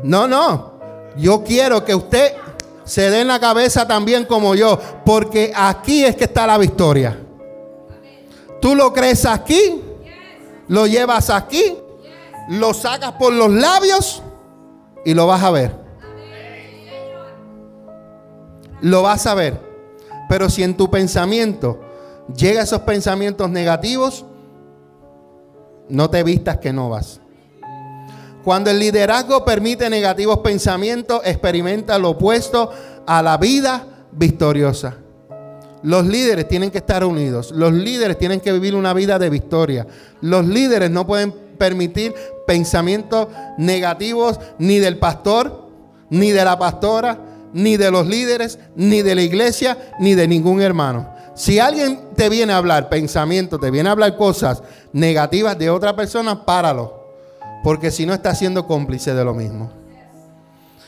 no, no. Yo quiero que usted se dé en la cabeza también como yo, porque aquí es que está la victoria. Tú lo crees aquí, lo llevas aquí, lo sacas por los labios y lo vas a ver. Lo vas a ver. Pero si en tu pensamiento llega esos pensamientos negativos, no te vistas que no vas. Cuando el liderazgo permite negativos pensamientos, experimenta lo opuesto a la vida victoriosa. Los líderes tienen que estar unidos. Los líderes tienen que vivir una vida de victoria. Los líderes no pueden permitir pensamientos negativos ni del pastor, ni de la pastora, ni de los líderes, ni de la iglesia, ni de ningún hermano. Si alguien te viene a hablar pensamientos, te viene a hablar cosas negativas de otra persona, páralo. Porque si no está siendo cómplice de lo mismo.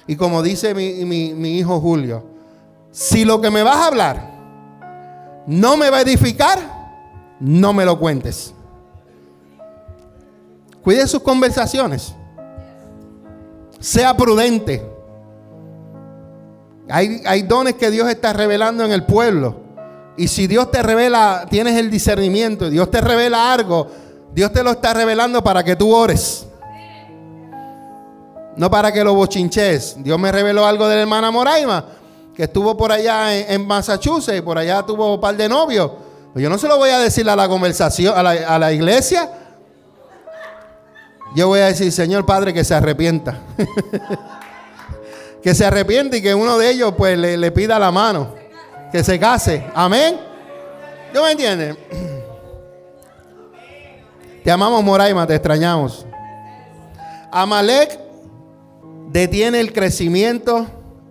Y como dice mi, hijo Julio, si lo que me vas a hablar no me va a edificar, no me lo cuentes. Cuide sus conversaciones. Sea prudente. Hay, dones que Dios está revelando en el pueblo. Y si Dios te revela, tienes el discernimiento, Dios te revela algo, Dios te lo está revelando para que tú ores. No para que lo bochinches. Dios me reveló algo de la hermana Moraima, que estuvo por allá en, Massachusetts, por allá tuvo un par de novios. Pues yo no se lo voy a decir a la conversación, a la, iglesia. Yo voy a decir, Señor Padre, que se arrepienta. que se arrepiente y que uno de ellos pues le, le pida la mano. Que se case. Amén. ¿Yo me entiendes? Te amamos, Moraima, te extrañamos. Amalek detiene el crecimiento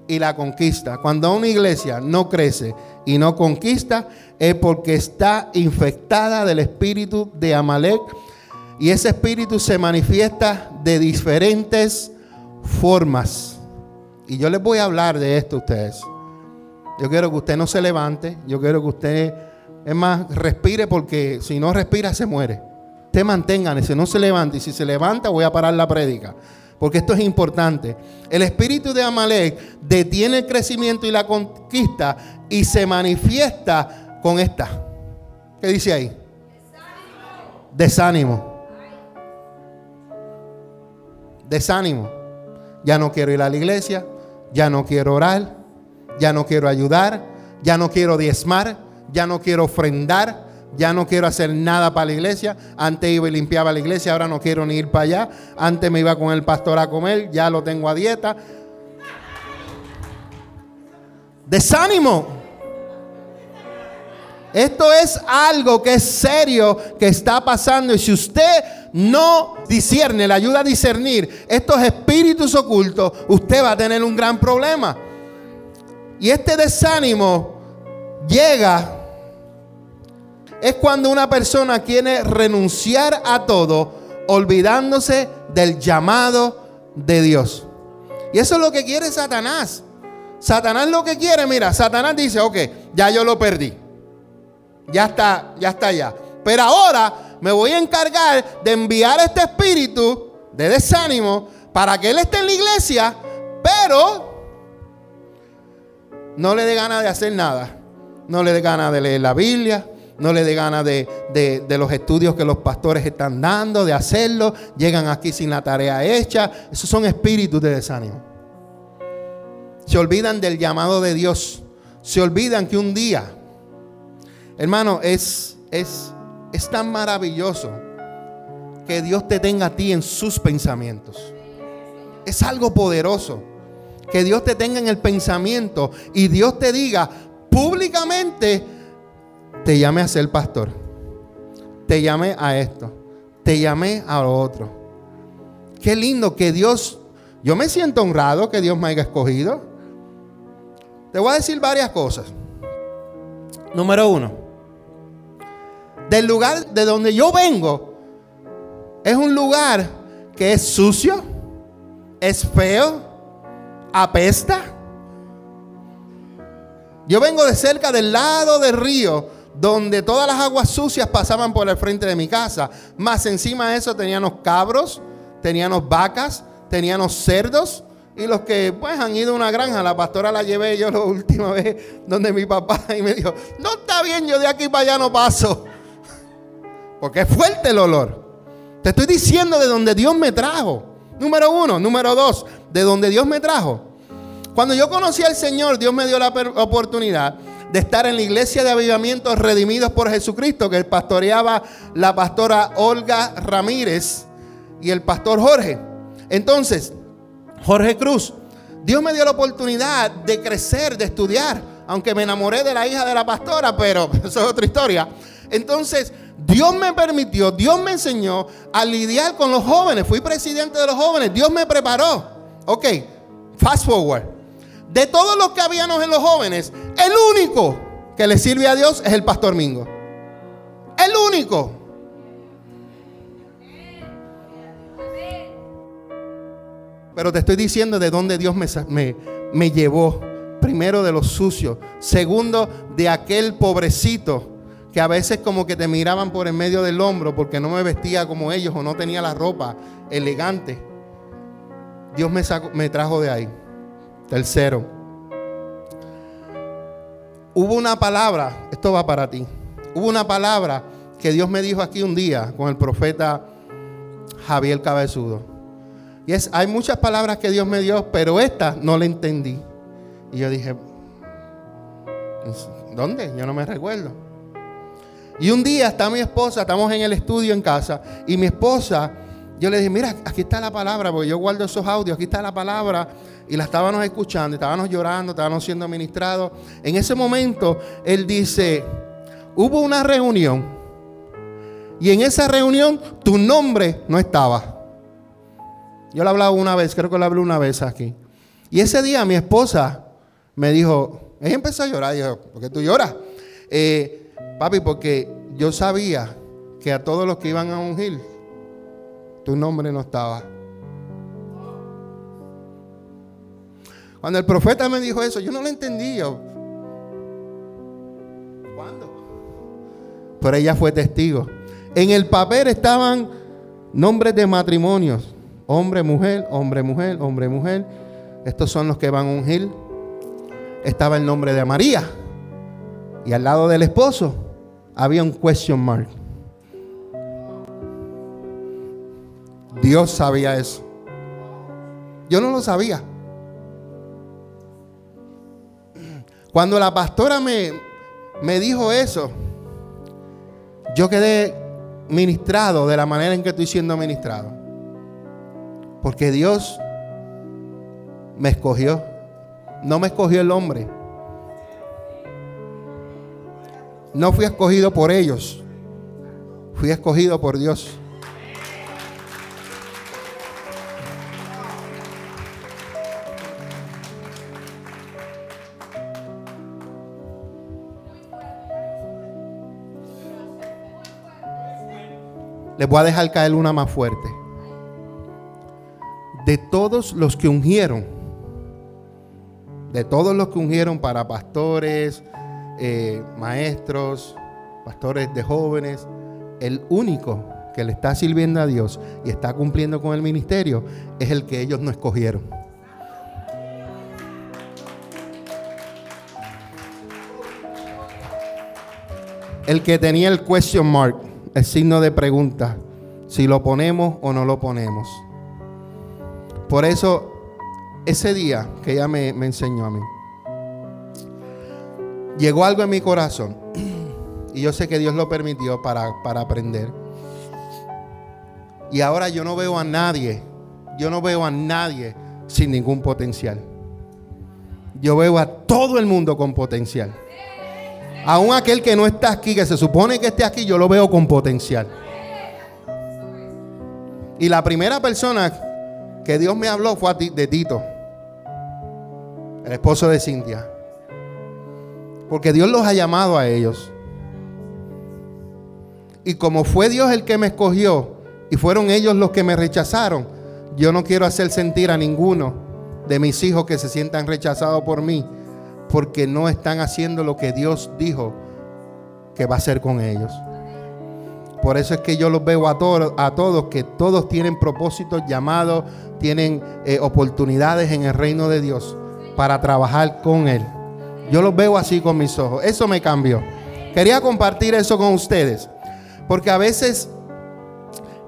y la conquista. Cuando una iglesia no crece y no conquista, es porque está infectada del espíritu de Amalek. Y ese espíritu se manifiesta de diferentes formas. Y yo les voy a hablar de esto a ustedes. Yo quiero que usted no se levante. Yo quiero que usted, es más, respire porque si no respira se muere. Usted mantenga, si no se levante. Y si se levanta voy a parar la prédica porque esto es importante. El espíritu de Amalek detiene el crecimiento y la conquista y se manifiesta con esta. ¿Qué dice ahí? Desánimo. Desánimo. Ya no quiero ir a la iglesia, ya no quiero orar, ya no quiero ayudar, ya no quiero diezmar, ya no quiero ofrendar, ya no quiero hacer nada para la iglesia. Antes iba y limpiaba la iglesia, ahora no quiero ni ir para allá. Antes me iba con el pastor a comer, ya lo tengo a dieta. Desánimo. Esto es algo que es serio que está pasando y si usted no discierne, le ayuda a discernir estos espíritus ocultos, usted va a tener un gran problema. Y este desánimo llega es cuando una persona quiere renunciar a todo, olvidándose del llamado de Dios. Y eso es lo que quiere Satanás. Satanás lo que quiere, mira, Satanás dice, ok, ya yo lo perdí. Ya está, ya está ya. Pero ahora me voy a encargar de enviar este espíritu de desánimo para que él esté en la iglesia, pero no le dé ganas de hacer nada. No le dé ganas de leer la Biblia, no le dé ganas de, de, los estudios que los pastores están dando, de hacerlo. Llegan aquí sin la tarea hecha. Esos son espíritus de desánimo. Se olvidan del llamado de Dios. Se olvidan que un día, hermano, es, es, es tan maravilloso que Dios te tenga a ti en sus pensamientos. Es algo poderoso. Que Dios te tenga en el pensamiento y Dios te diga públicamente, te llamé a ser pastor. Te llamé a esto. Te llamé a lo otro. Qué lindo que Dios, yo me siento honrado que Dios me haya escogido. Te voy a decir varias cosas. Número uno, del lugar de donde yo vengo, es un lugar que es sucio, es feo, apesta. Yo vengo de cerca del lado del río donde todas las aguas sucias pasaban por el frente de mi casa. Más encima de eso teníamos cabros, teníamos vacas, teníamos cerdos. Y los que pues han ido a una granja, la pastora la llevé yo la última vez donde mi papá y me dijo, no está bien, yo de aquí para allá no paso. Porque es fuerte el olor. Te estoy diciendo de donde Dios me trajo. Número uno. Número dos, de donde Dios me trajo. Cuando yo conocí al Señor, Dios me dio la oportunidad de estar en la iglesia de avivamientos redimidos por Jesucristo, que pastoreaba la pastora Olga Ramírez y el pastor Jorge. Entonces, Jorge Cruz, Dios me dio la oportunidad de crecer, de estudiar, aunque me enamoré de la hija de la pastora, pero eso es otra historia. Entonces, Dios me permitió, Dios me enseñó a lidiar con los jóvenes. Fui presidente de los jóvenes, Dios me preparó. Ok, fast forward. De todos los que habíamos en los jóvenes, el único que le sirve a Dios es el pastor Mingo. El único. Pero te estoy diciendo de dónde Dios me, me, llevó. Primero de los sucios. Segundo de aquel pobrecito que a veces como que te miraban por en medio del hombro porque no me vestía como ellos o no tenía la ropa elegante. Dios me, trajo de ahí. Tercero, hubo una palabra, esto va para ti, hubo una palabra que Dios me dijo aquí un día con el profeta Javier Cabezudo. Y es, hay muchas palabras que Dios me dio, pero esta no la entendí. Y yo dije, ¿dónde? Yo no me recuerdo. Y un día está mi esposa, estamos en el estudio en casa, y mi esposa, yo le dije, mira, aquí está la palabra, porque yo guardo esos audios, aquí está la palabra y la estábamos escuchando, estábamos llorando, estábamos siendo ministrados. En ese momento, él dice, hubo una reunión y en esa reunión tu nombre no estaba. Yo le hablaba una vez, creo que le hablé una vez aquí. Y ese día mi esposa me dijo, ella empezó a llorar, dijo, ¿por qué tú lloras? Eh, papi, porque yo sabía que a todos los que iban a ungir, tu nombre no estaba. Cuando el profeta me dijo eso, yo no lo entendía. ¿Cuándo? Pero ella fue testigo. En el papel estaban nombres de matrimonios. Hombre, mujer, hombre, mujer, hombre, mujer. Estos son los que van a ungir. Estaba el nombre de María. Y al lado del esposo había un question mark. Dios sabía eso. Yo no lo sabía. Cuando la pastora me, me dijo eso, yo quedé ministrado de la manera en que estoy siendo ministrado. Porque Dios me escogió. No me escogió el hombre. No fui escogido por ellos. Fui escogido por Dios. Les voy a dejar caer una más fuerte. De todos los que ungieron, de todos los que ungieron para pastores, eh, maestros, pastores de jóvenes, el único que le está sirviendo a Dios y está cumpliendo con el ministerio es el que ellos no escogieron. El que tenía el question mark el signo de pregunta, si lo ponemos o no lo ponemos. Por eso, ese día que ella me, enseñó a mí, llegó algo en mi corazón. Y yo sé que Dios lo permitió para, para aprender. Y ahora yo no veo a nadie, yo no veo a nadie sin ningún potencial. Yo veo a todo el mundo con potencial. Aún aquel que no está aquí, que se supone que esté aquí, yo lo veo con potencial. Y la primera persona que Dios me habló fue de Tito, el esposo de Cintia. Porque Dios los ha llamado a ellos. Y como fue Dios el que me escogió y fueron ellos los que me rechazaron, yo no quiero hacer sentir a ninguno de mis hijos que se sientan rechazados por mí porque no están haciendo lo que Dios dijo que va a hacer con ellos. Por eso es que yo los veo a todos, a todos que todos tienen propósitos, llamados, tienen eh, oportunidades en el reino de Dios para trabajar con Él. Yo los veo así con mis ojos. Eso me cambió. Quería compartir eso con ustedes. Porque a veces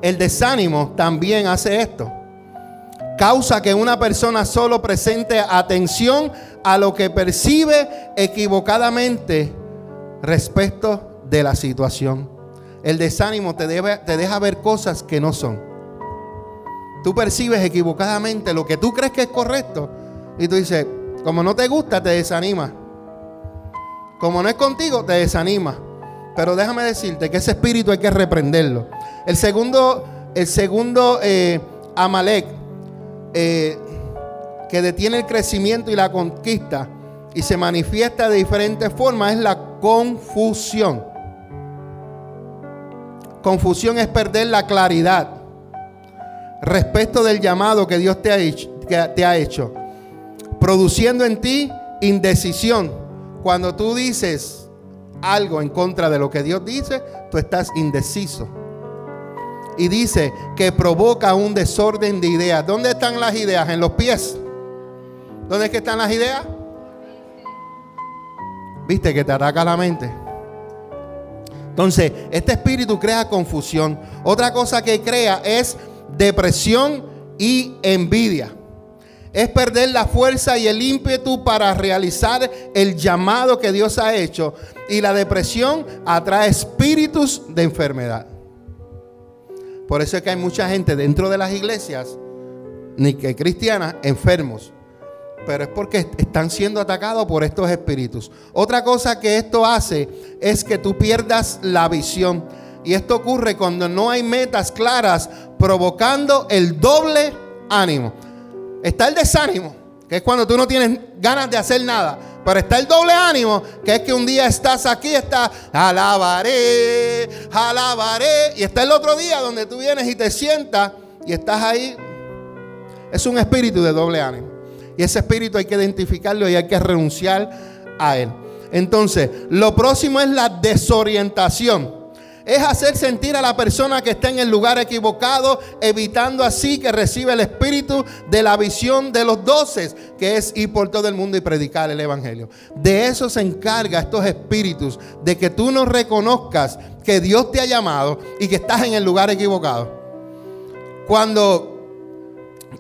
el desánimo también hace esto. Causa que una persona solo presente atención a lo que percibe equivocadamente respecto de la situación. El desánimo te, deja ver cosas que no son. Tú percibes equivocadamente lo que tú crees que es correcto y tú dices, como no te gusta, te desanima. Como no es contigo, te desanima. Pero déjame decirte que ese espíritu hay que reprenderlo. El segundo, el segundo eh, Amalek, eh, que detiene el crecimiento y la conquista y se manifiesta de diferentes formas es la confusión. Confusión es perder la claridad respecto del llamado que Dios te ha hecho, que te ha hecho produciendo en ti indecisión. Cuando tú dices algo en contra de lo que Dios dice, tú estás indeciso. Y dice que provoca un desorden de ideas. ¿Dónde están las ideas? En los pies. ¿Dónde es que están las ideas? Viste que te ataca la mente. Entonces, este espíritu crea confusión. Otra cosa que crea es depresión y envidia. Es perder la fuerza y el ímpetu para realizar el llamado que Dios ha hecho. Y la depresión atrae espíritus de enfermedad. Por eso es que hay mucha gente dentro de las iglesias, ni que cristianas, enfermos pero es porque están siendo atacados por estos espíritus. Otra cosa que esto hace es que tú pierdas la visión. Y esto ocurre cuando no hay metas claras, provocando el doble ánimo. Está el desánimo, que es cuando tú no tienes ganas de hacer nada. Pero está el doble ánimo, que es que un día estás aquí, estás, alabaré, alabaré. Y está el otro día donde tú vienes y te sientas y estás ahí. Es un espíritu de doble ánimo. Y ese espíritu hay que identificarlo y hay que renunciar a él. Entonces, lo próximo es la desorientación. Es hacer sentir a la persona que está en el lugar equivocado, evitando así que reciba el espíritu de la visión de los doces, que es ir por todo el mundo y predicar el evangelio. De eso se encarga estos espíritus, de que tú no reconozcas que Dios te ha llamado y que estás en el lugar equivocado. Cuando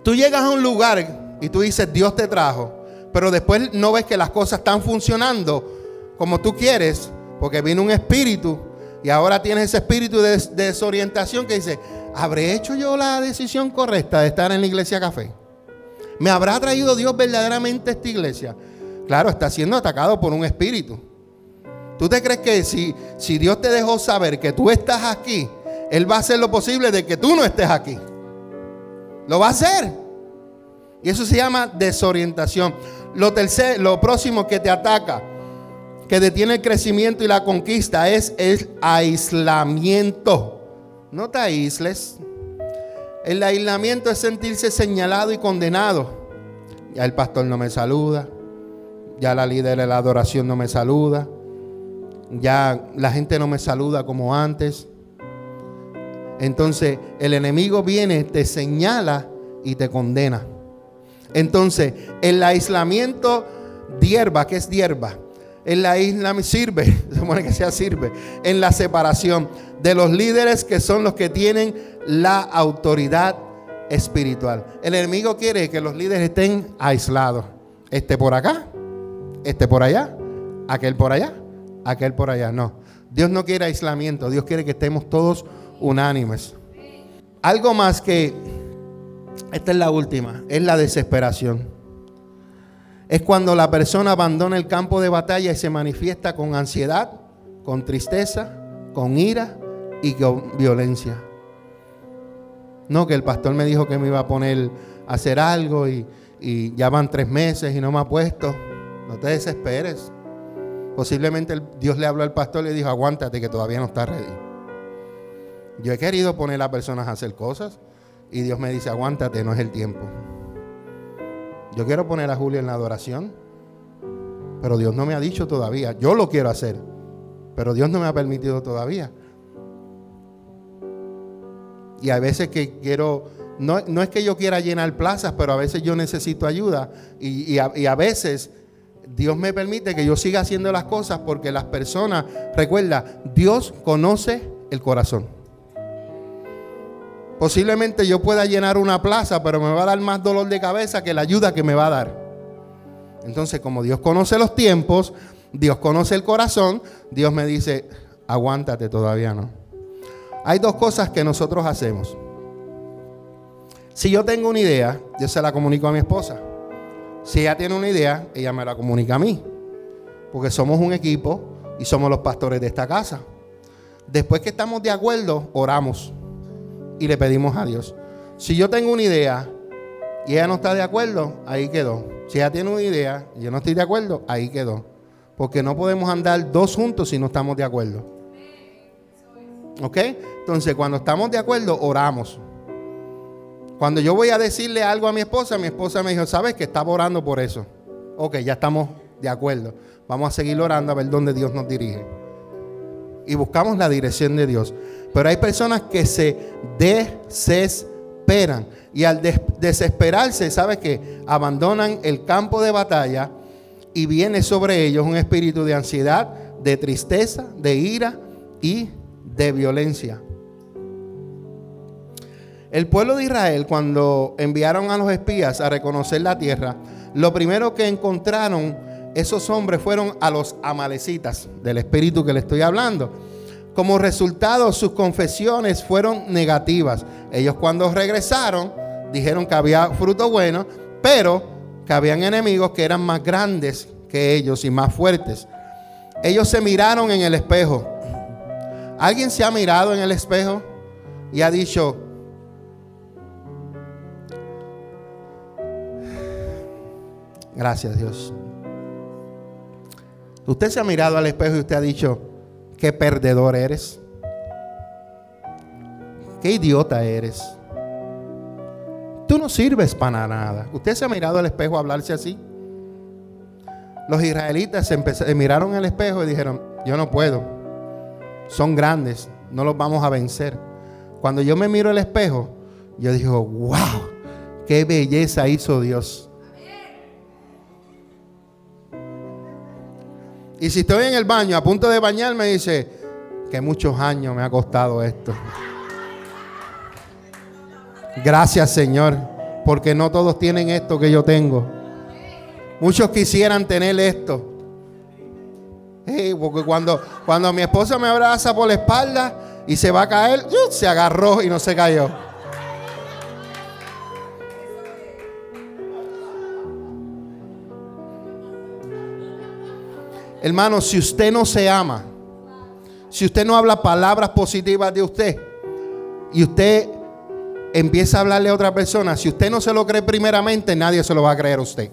tú llegas a un lugar y tú dices, Dios te trajo, pero después no ves que las cosas están funcionando como tú quieres, porque vino un espíritu y ahora tienes ese espíritu de, desorientación que dice, ¿habré hecho yo la decisión correcta de estar en la iglesia café? ¿Me habrá traído Dios verdaderamente a esta iglesia? Claro, está siendo atacado por un espíritu. ¿Tú te crees que si, si Dios te dejó saber que tú estás aquí, Él va a hacer lo posible de que tú no estés aquí? Lo va a hacer. Y eso se llama desorientación. Lo, tercer, lo próximo que te ataca, que detiene el crecimiento y la conquista, es el aislamiento. No te aísles. El aislamiento es sentirse señalado y condenado. Ya el pastor no me saluda. Ya la líder de la adoración no me saluda. Ya la gente no me saluda como antes. Entonces el enemigo viene, te señala y te condena. Entonces el aislamiento dierba, ¿qué es dierba? En la isla sirve, se supone que sea sirve, en la separación de los líderes que son los que tienen la autoridad espiritual. El enemigo quiere que los líderes estén aislados. Este por acá, este por allá, aquel por allá, aquel por allá. No, Dios no quiere aislamiento, Dios quiere que estemos todos unánimes. Algo más que, esta es la última, es la desesperación. Es cuando la persona abandona el campo de batalla y se manifiesta con ansiedad, con tristeza, con ira y con violencia. No, que el pastor me dijo que me iba a poner a hacer algo y, ya van tres meses y no me ha puesto. No te desesperes. Posiblemente Dios le habló al pastor y le dijo, aguántate que todavía no está ready. Yo he querido poner a personas a hacer cosas y Dios me dice, aguántate, no es el tiempo. Yo quiero poner a Julio en la adoración, pero Dios no me ha dicho todavía. Yo lo quiero hacer, pero Dios no me ha permitido todavía. Y a veces que quiero, no, no es que yo quiera llenar plazas, pero a veces yo necesito ayuda. Y, a, y a veces Dios me permite que yo siga haciendo las cosas porque las personas, recuerda, Dios conoce el corazón. Posiblemente yo pueda llenar una plaza, pero me va a dar más dolor de cabeza que la ayuda que me va a dar. Entonces, como Dios conoce los tiempos, Dios conoce el corazón, Dios me dice, aguántate todavía no. Hay dos cosas que nosotros hacemos. Si yo tengo una idea, yo se la comunico a mi esposa. Si ella tiene una idea, ella me la comunica a mí. Porque somos un equipo y somos los pastores de esta casa. Después que estamos de acuerdo, oramos y le pedimos a Dios. Si yo tengo una idea y ella no está de acuerdo, ahí quedó. Si ella tiene una idea y yo no estoy de acuerdo, ahí quedó. Porque no podemos andar dos juntos si no estamos de acuerdo. ¿Ok? Entonces, cuando estamos de acuerdo, oramos. Cuando yo voy a decirle algo a mi esposa, mi esposa me dijo, ¿sabes que estaba orando por eso? Ok, ya estamos de acuerdo. Vamos a seguir orando a ver dónde Dios nos dirige. Y buscamos la dirección de Dios. Pero hay personas que se desesperan. Y al desesperarse, ¿sabes qué? Abandonan el campo de batalla y viene sobre ellos un espíritu de ansiedad, de tristeza, de ira y de violencia. El pueblo de Israel, cuando enviaron a los espías a reconocer la tierra, lo primero que encontraron esos hombres fueron a los amalecitas, del espíritu que le estoy hablando. Como resultado, sus confesiones fueron negativas. Ellos cuando regresaron, dijeron que había fruto bueno, pero que habían enemigos que eran más grandes que ellos y más fuertes. Ellos se miraron en el espejo. ¿Alguien se ha mirado en el espejo y ha dicho, Gracias Dios. Usted se ha mirado al espejo y usted ha dicho, qué perdedor eres. Qué idiota eres. Tú no sirves para nada. Usted se ha mirado al espejo a hablarse así. Los israelitas se, miraron al espejo y dijeron, yo no puedo. Son grandes, no los vamos a vencer. Cuando yo me miro al espejo, yo digo, wow, qué belleza hizo Dios. Y si estoy en el baño a punto de bañarme, dice que muchos años me ha costado esto. Gracias Señor, porque no todos tienen esto que yo tengo. Muchos quisieran tener esto. porque cuando, cuando mi esposa me abraza por la espalda y se va a caer, se agarró y no se cayó. Hermano, si usted no se ama, si usted no habla palabras positivas de usted y usted empieza a hablarle a otra persona, si usted no se lo cree primeramente, nadie se lo va a creer a usted.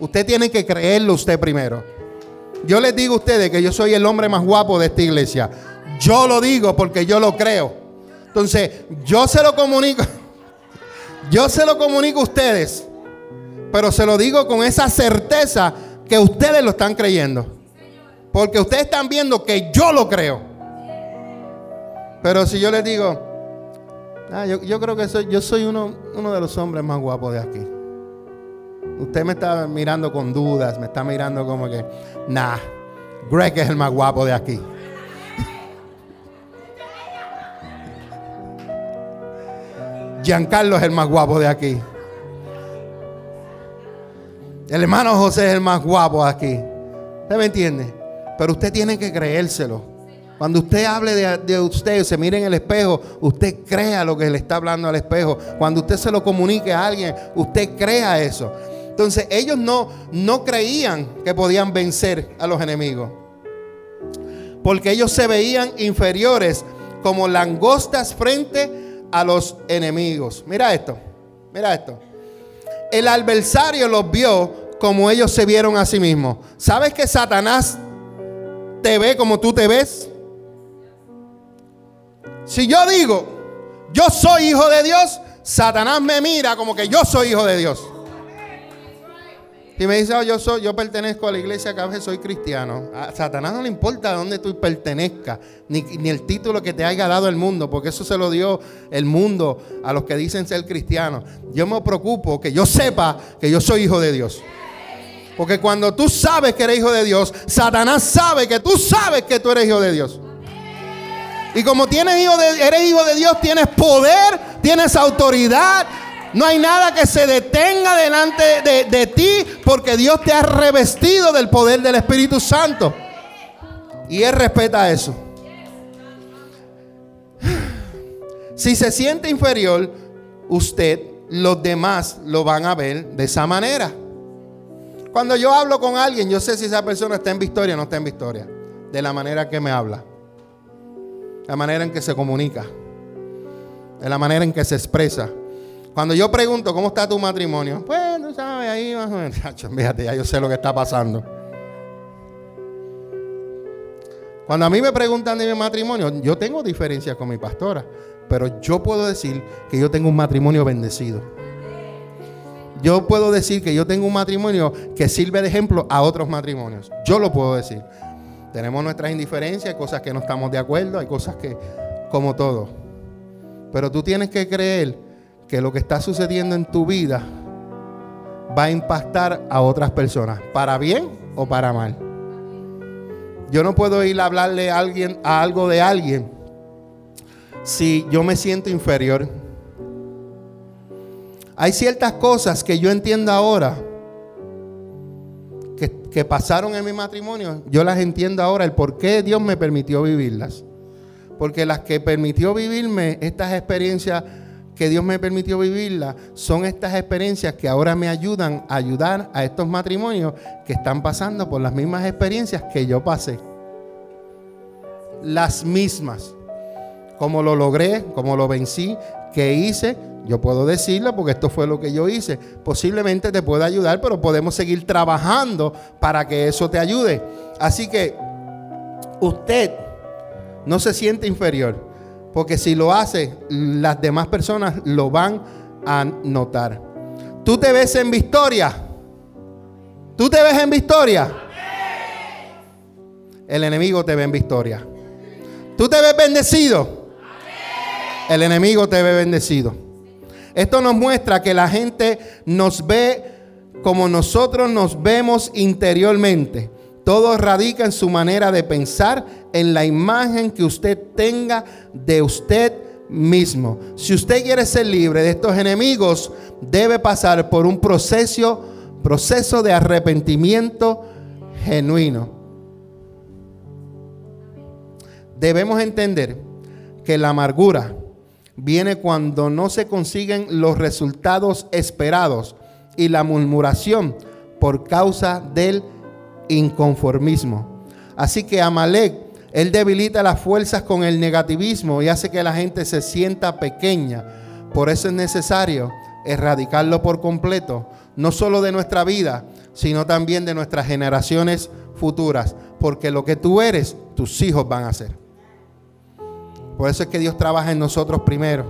Usted tiene que creerlo usted primero. Yo les digo a ustedes que yo soy el hombre más guapo de esta iglesia. Yo lo digo porque yo lo creo. Entonces, yo se lo comunico. Yo se lo comunico a ustedes. Pero se lo digo con esa certeza que ustedes lo están creyendo. Porque ustedes están viendo que yo lo creo. Pero si yo les digo, ah, yo, creo que soy, yo soy uno, uno de los hombres más guapos de aquí. Usted me está mirando con dudas, me está mirando como que, nah, Greg es el más guapo de aquí. Giancarlo es el más guapo de aquí. El hermano José es el más guapo de aquí. ¿Usted me entiende? Pero usted tiene que creérselo. Cuando usted hable de, de, usted, se mire en el espejo, usted crea lo que le está hablando al espejo. Cuando usted se lo comunique a alguien, usted crea eso. Entonces ellos no, no creían que podían vencer a los enemigos. Porque ellos se veían inferiores como langostas frente a los enemigos. Mira esto, mira esto. El adversario los vio como ellos se vieron a sí mismos. ¿Sabes que Satanás te ve como tú te ves? Si yo digo, yo soy hijo de Dios, Satanás me mira como que yo soy hijo de Dios. Y me dice, oh, yo, soy, yo pertenezco a la iglesia que soy cristiano. A Satanás no le importa dónde tú pertenezcas, ni, ni, el título que te haya dado el mundo, porque eso se lo dio el mundo a los que dicen ser cristianos. Yo me preocupo que yo sepa que yo soy hijo de Dios. Porque cuando tú sabes que eres hijo de Dios, Satanás sabe que tú sabes que tú eres hijo de Dios. Y como tienes hijo de, eres hijo de Dios, tienes poder, tienes autoridad, no hay nada que se detenga delante de, ti porque Dios te ha revestido del poder del Espíritu Santo. Y Él respeta eso. Si se siente inferior, usted, los demás lo van a ver de esa manera. Cuando yo hablo con alguien, yo sé si esa persona está en victoria o no está en victoria. De la manera que me habla. La manera en que se comunica. De la manera en que se expresa. Cuando yo pregunto, ¿cómo está tu matrimonio? Pues, tú sabes, ahí más o menos. Fíjate, ya yo sé lo que está pasando. Cuando a mí me preguntan de mi matrimonio, yo tengo diferencias con mi pastora, pero yo puedo decir que yo tengo un matrimonio bendecido. Yo puedo decir que yo tengo un matrimonio que sirve de ejemplo a otros matrimonios. Yo lo puedo decir. Tenemos nuestras indiferencias, hay cosas que no estamos de acuerdo, hay cosas que, como todo. Pero tú tienes que creer que lo que está sucediendo en tu vida va a impactar a otras personas, para bien o para mal. Yo no puedo ir a hablarle a alguien a algo de alguien si yo me siento inferior. Hay ciertas cosas que yo entiendo ahora que, que, pasaron en mi matrimonio, yo las entiendo ahora, el por qué Dios me permitió vivirlas. Porque las que permitió vivirme estas experiencias que Dios me permitió vivirla son estas experiencias que ahora me ayudan a ayudar a estos matrimonios que están pasando por las mismas experiencias que yo pasé. Las mismas. Como lo logré, como lo vencí, que hice, yo puedo decirlo porque esto fue lo que yo hice. Posiblemente te pueda ayudar, pero podemos seguir trabajando para que eso te ayude. Así que usted no se siente inferior. Porque si lo hace, las demás personas lo van a notar. Tú te ves en victoria. Tú te ves en victoria. El enemigo te ve en victoria. Tú te ves bendecido. El enemigo te ve bendecido. Esto nos muestra que la gente nos ve como nosotros nos vemos interiormente. Todo radica en su manera de pensar, en la imagen que usted tenga de usted mismo. Si usted quiere ser libre de estos enemigos, debe pasar por un proceso, proceso de arrepentimiento genuino. Debemos entender que la amargura viene cuando no se consiguen los resultados esperados y la murmuración por causa del inconformismo. Así que Amalek, él debilita las fuerzas con el negativismo y hace que la gente se sienta pequeña. Por eso es necesario erradicarlo por completo, no solo de nuestra vida, sino también de nuestras generaciones futuras, porque lo que tú eres, tus hijos van a ser. Por eso es que Dios trabaja en nosotros primero.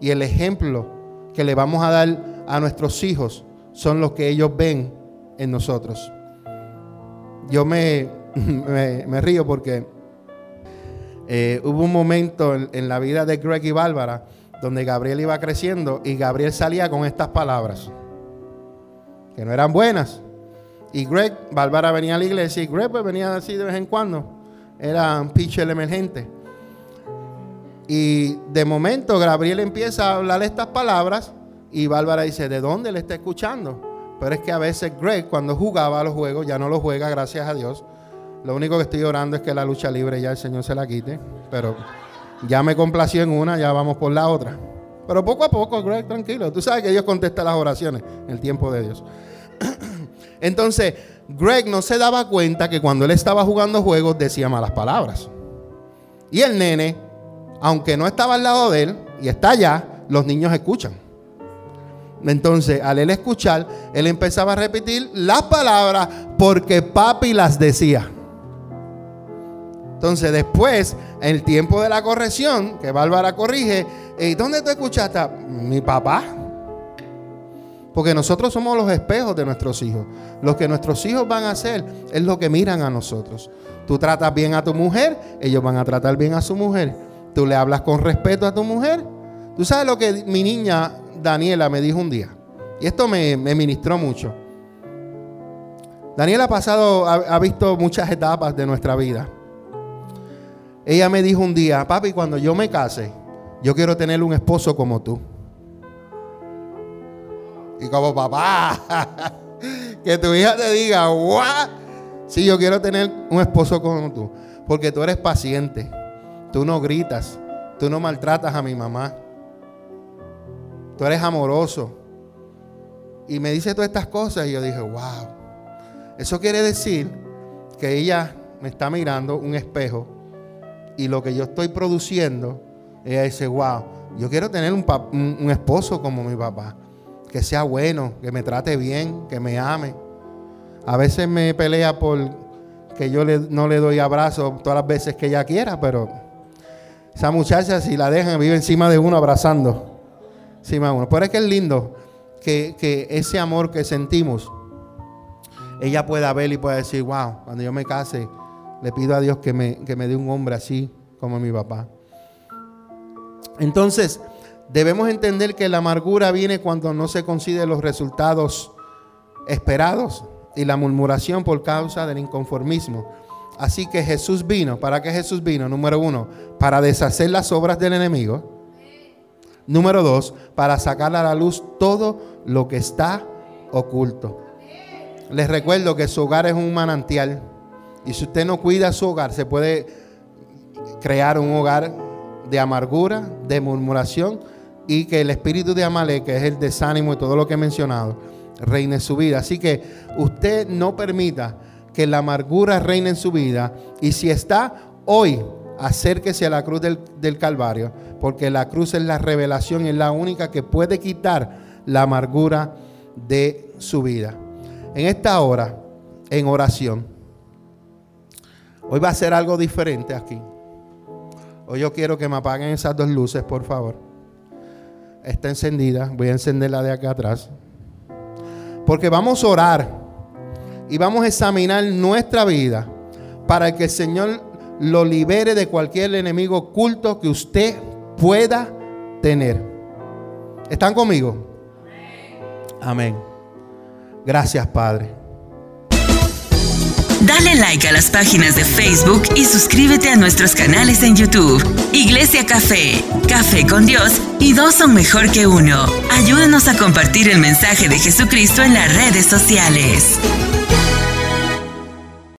Y el ejemplo que le vamos a dar a nuestros hijos son los que ellos ven en nosotros. Yo me, me, río porque eh, hubo un momento en, la vida de Greg y Bárbara donde Gabriel iba creciendo y Gabriel salía con estas palabras, que no eran buenas. Y Greg, Bárbara venía a la iglesia y Greg pues, venía así de vez en cuando. Era un el emergente. Y de momento Gabriel empieza a hablar estas palabras y Bárbara dice, ¿de dónde le está escuchando? Pero es que a veces Greg cuando jugaba los juegos, ya no lo juega, gracias a Dios. Lo único que estoy orando es que la lucha libre ya el Señor se la quite. Pero ya me complació en una, ya vamos por la otra. Pero poco a poco, Greg, tranquilo. Tú sabes que Dios contesta las oraciones en el tiempo de Dios. Entonces, Greg no se daba cuenta que cuando él estaba jugando juegos decía malas palabras. Y el nene, aunque no estaba al lado de él y está allá, los niños escuchan. Entonces, al él escuchar, él empezaba a repetir las palabras porque papi las decía. Entonces, después, en el tiempo de la corrección, que Bárbara corrige, ¿y dónde tú escuchaste? Mi papá. Porque nosotros somos los espejos de nuestros hijos. Lo que nuestros hijos van a hacer es lo que miran a nosotros. Tú tratas bien a tu mujer, ellos van a tratar bien a su mujer. Tú le hablas con respeto a tu mujer. Tú sabes lo que mi niña Daniela me dijo un día. Y esto me, ministró mucho. Daniela ha pasado, ha visto muchas etapas de nuestra vida. Ella me dijo un día, papi, cuando yo me case, yo quiero tener un esposo como tú. Y como papá, que tu hija te diga, ¿what? Sí, yo quiero tener un esposo como tú. Porque tú eres paciente. Tú no gritas. Tú no maltratas a mi mamá. Tú eres amoroso. Y me dice todas estas cosas y yo dije, wow. Eso quiere decir que ella me está mirando un espejo y lo que yo estoy produciendo, ella dice, wow, yo quiero tener un, esposo como mi papá, que sea bueno, que me trate bien, que me ame. A veces me pelea por que yo no le doy abrazo todas las veces que ella quiera, pero esa muchacha si la dejan vive encima de uno abrazando. Encima de uno. Pero es que es lindo que, que ese amor que sentimos, ella pueda ver y pueda decir, wow, cuando yo me case, le pido a Dios que me, que me dé un hombre así como mi papá. Entonces, debemos entender que la amargura viene cuando no se consiguen los resultados esperados y la murmuración por causa del inconformismo. Así que Jesús vino. ¿Para qué Jesús vino? Número uno, para deshacer las obras del enemigo. Número dos, para sacar a la luz todo lo que está oculto. Les recuerdo que su hogar es un manantial. Y si usted no cuida su hogar, se puede crear un hogar de amargura, de murmuración y que el espíritu de Amalek, que es el desánimo y todo lo que he mencionado, reine su vida. Así que usted no permita que la amargura reine en su vida y si está hoy, acérquese a la cruz del, del Calvario, porque la cruz es la revelación, es la única que puede quitar la amargura de su vida. En esta hora, en oración, Hoy va a ser algo diferente aquí. Hoy yo quiero que me apaguen esas dos luces, por favor. Está encendida. Voy a encenderla de acá atrás. Porque vamos a orar y vamos a examinar nuestra vida para que el Señor lo libere de cualquier enemigo oculto que usted pueda tener. ¿Están conmigo? Amén. Gracias, Padre. Dale like a las páginas de Facebook y suscríbete a nuestros canales en YouTube. Iglesia Café, Café con Dios y dos son mejor que uno. Ayúdanos a compartir el mensaje de Jesucristo en las redes sociales.